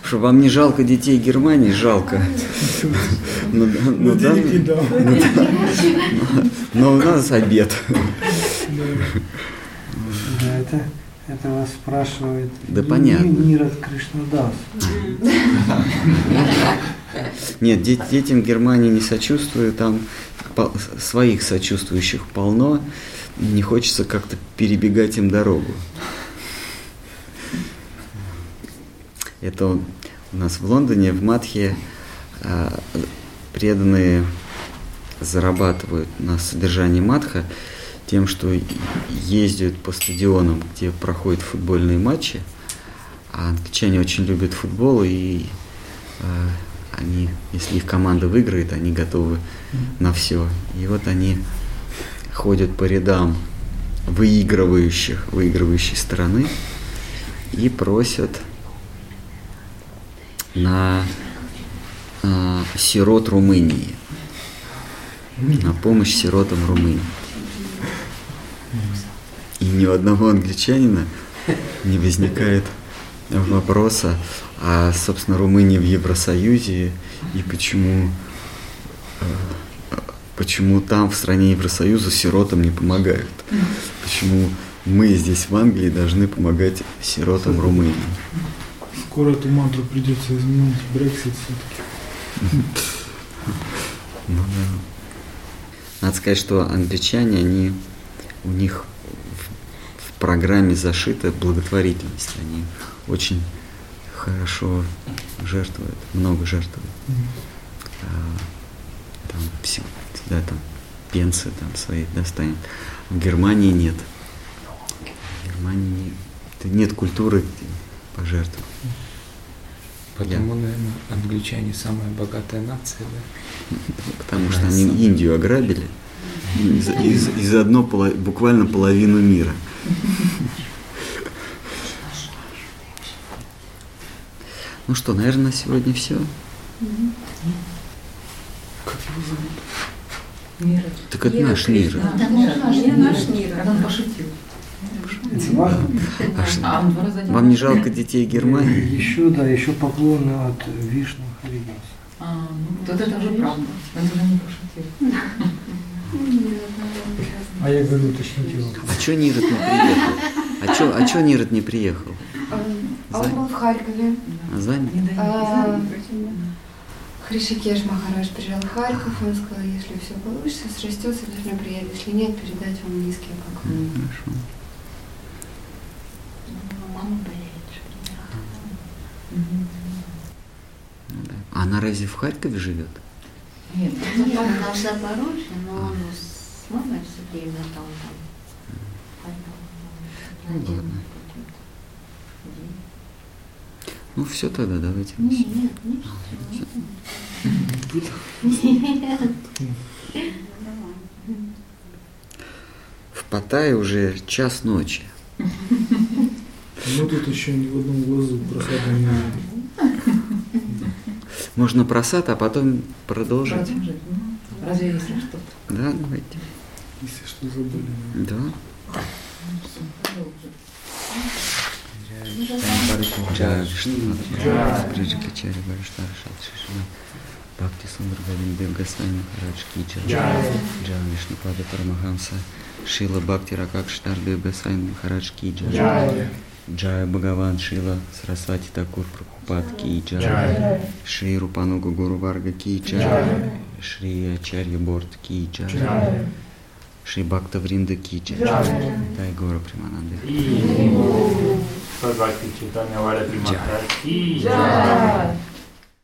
что вам не жалко детей Германии, жалко. Но, но, но, да, но у нас обед. Да, это, это вас спрашивает да понятно. Нират Кришнадас. Нет, детям Германии не сочувствую, там своих сочувствующих полно, не хочется как-то перебегать им дорогу. Это у нас в Лондоне, в Матхе, а, преданные зарабатывают на содержании Матха тем, что ездят по стадионам, где проходят футбольные матчи. А англичане очень любят футбол, и э, они, если их команда выиграет, они готовы на все. И вот они ходят по рядам выигрывающих, выигрывающей стороны и просят на э, сирот Румынии, на помощь сиротам Румынии. И ни у одного англичанина не возникает вопроса, а, собственно, Румыния в Евросоюзе и почему, э, почему там, в стране Евросоюза, сиротам не помогают. Почему мы здесь, в Англии, должны помогать сиротам Румынии. Скоро эту мантру придется изменить, Брексит все-таки. Ну да. Надо сказать, что англичане, они, у них в, в программе зашита благотворительность. Они очень хорошо жертвуют, много жертвуют. А, там всегда там пенсы там свои достанет. В Германии нет. В Германии нет, нет культуры пожертвовать. Потому, Я... наверное, англичане самая богатая нация, да? Потому что они Индию ограбили из, из, из одно буквально половину мира. Ну что, наверное, на сегодня все. Как его зовут? Мира. Так это наш мир. Да, наш мир. Он пошутил. А, вам не жалко детей Германии? Еще, да, еще поклоны от Вишну Харидас. А, ну, вот это уже правда. Он уже не пошутил. А я говорю, уточните его. А что Нирот не приехал? А что а чё Нирот не приехал? А он был в Харькове. А занят? А, Хришикеш Махараш приезжал в Харьков, он сказал, если все получится, срастется, должна приехать. Если нет, передать вам низкие поклоны. Хорошо. Мама болеет, Ну. А она разве в Харькове живет? Нет, Ну, там на Запорожье, но он с мамой все время там, там. Ну ладно. Ну все тогда, давайте. Нет, все. нет, нет. В Паттайе уже час ночи. Мы тут еще ни в одном глазу просада не. Можно просад, а потом продолжить. продолжить. Ну, Разве если что? Да, давайте. Если что забыли. Да. Вишну, Бриджи Качари, Вариштар, Шат Шишина, Бхакти Сундар Говиндев Госвами Махарадж Ки Джай, Джай Вишну Пада Парамахамса, Шила Бхакти Ракак Штар Дев Госвами Махарадж Ки Джай, Бхагаван Шила Сарасвати Такур Прабхупад Ки Джай, Шри Рупанугу Гуру Варга Ки Джай, Шри Ачарья Борт Ки Джай, Шри Бхакта Вринда Ки Джай, Дай Гора Примананды. Bhagavad Gita Chaitanya Vara Primata Ki Jai.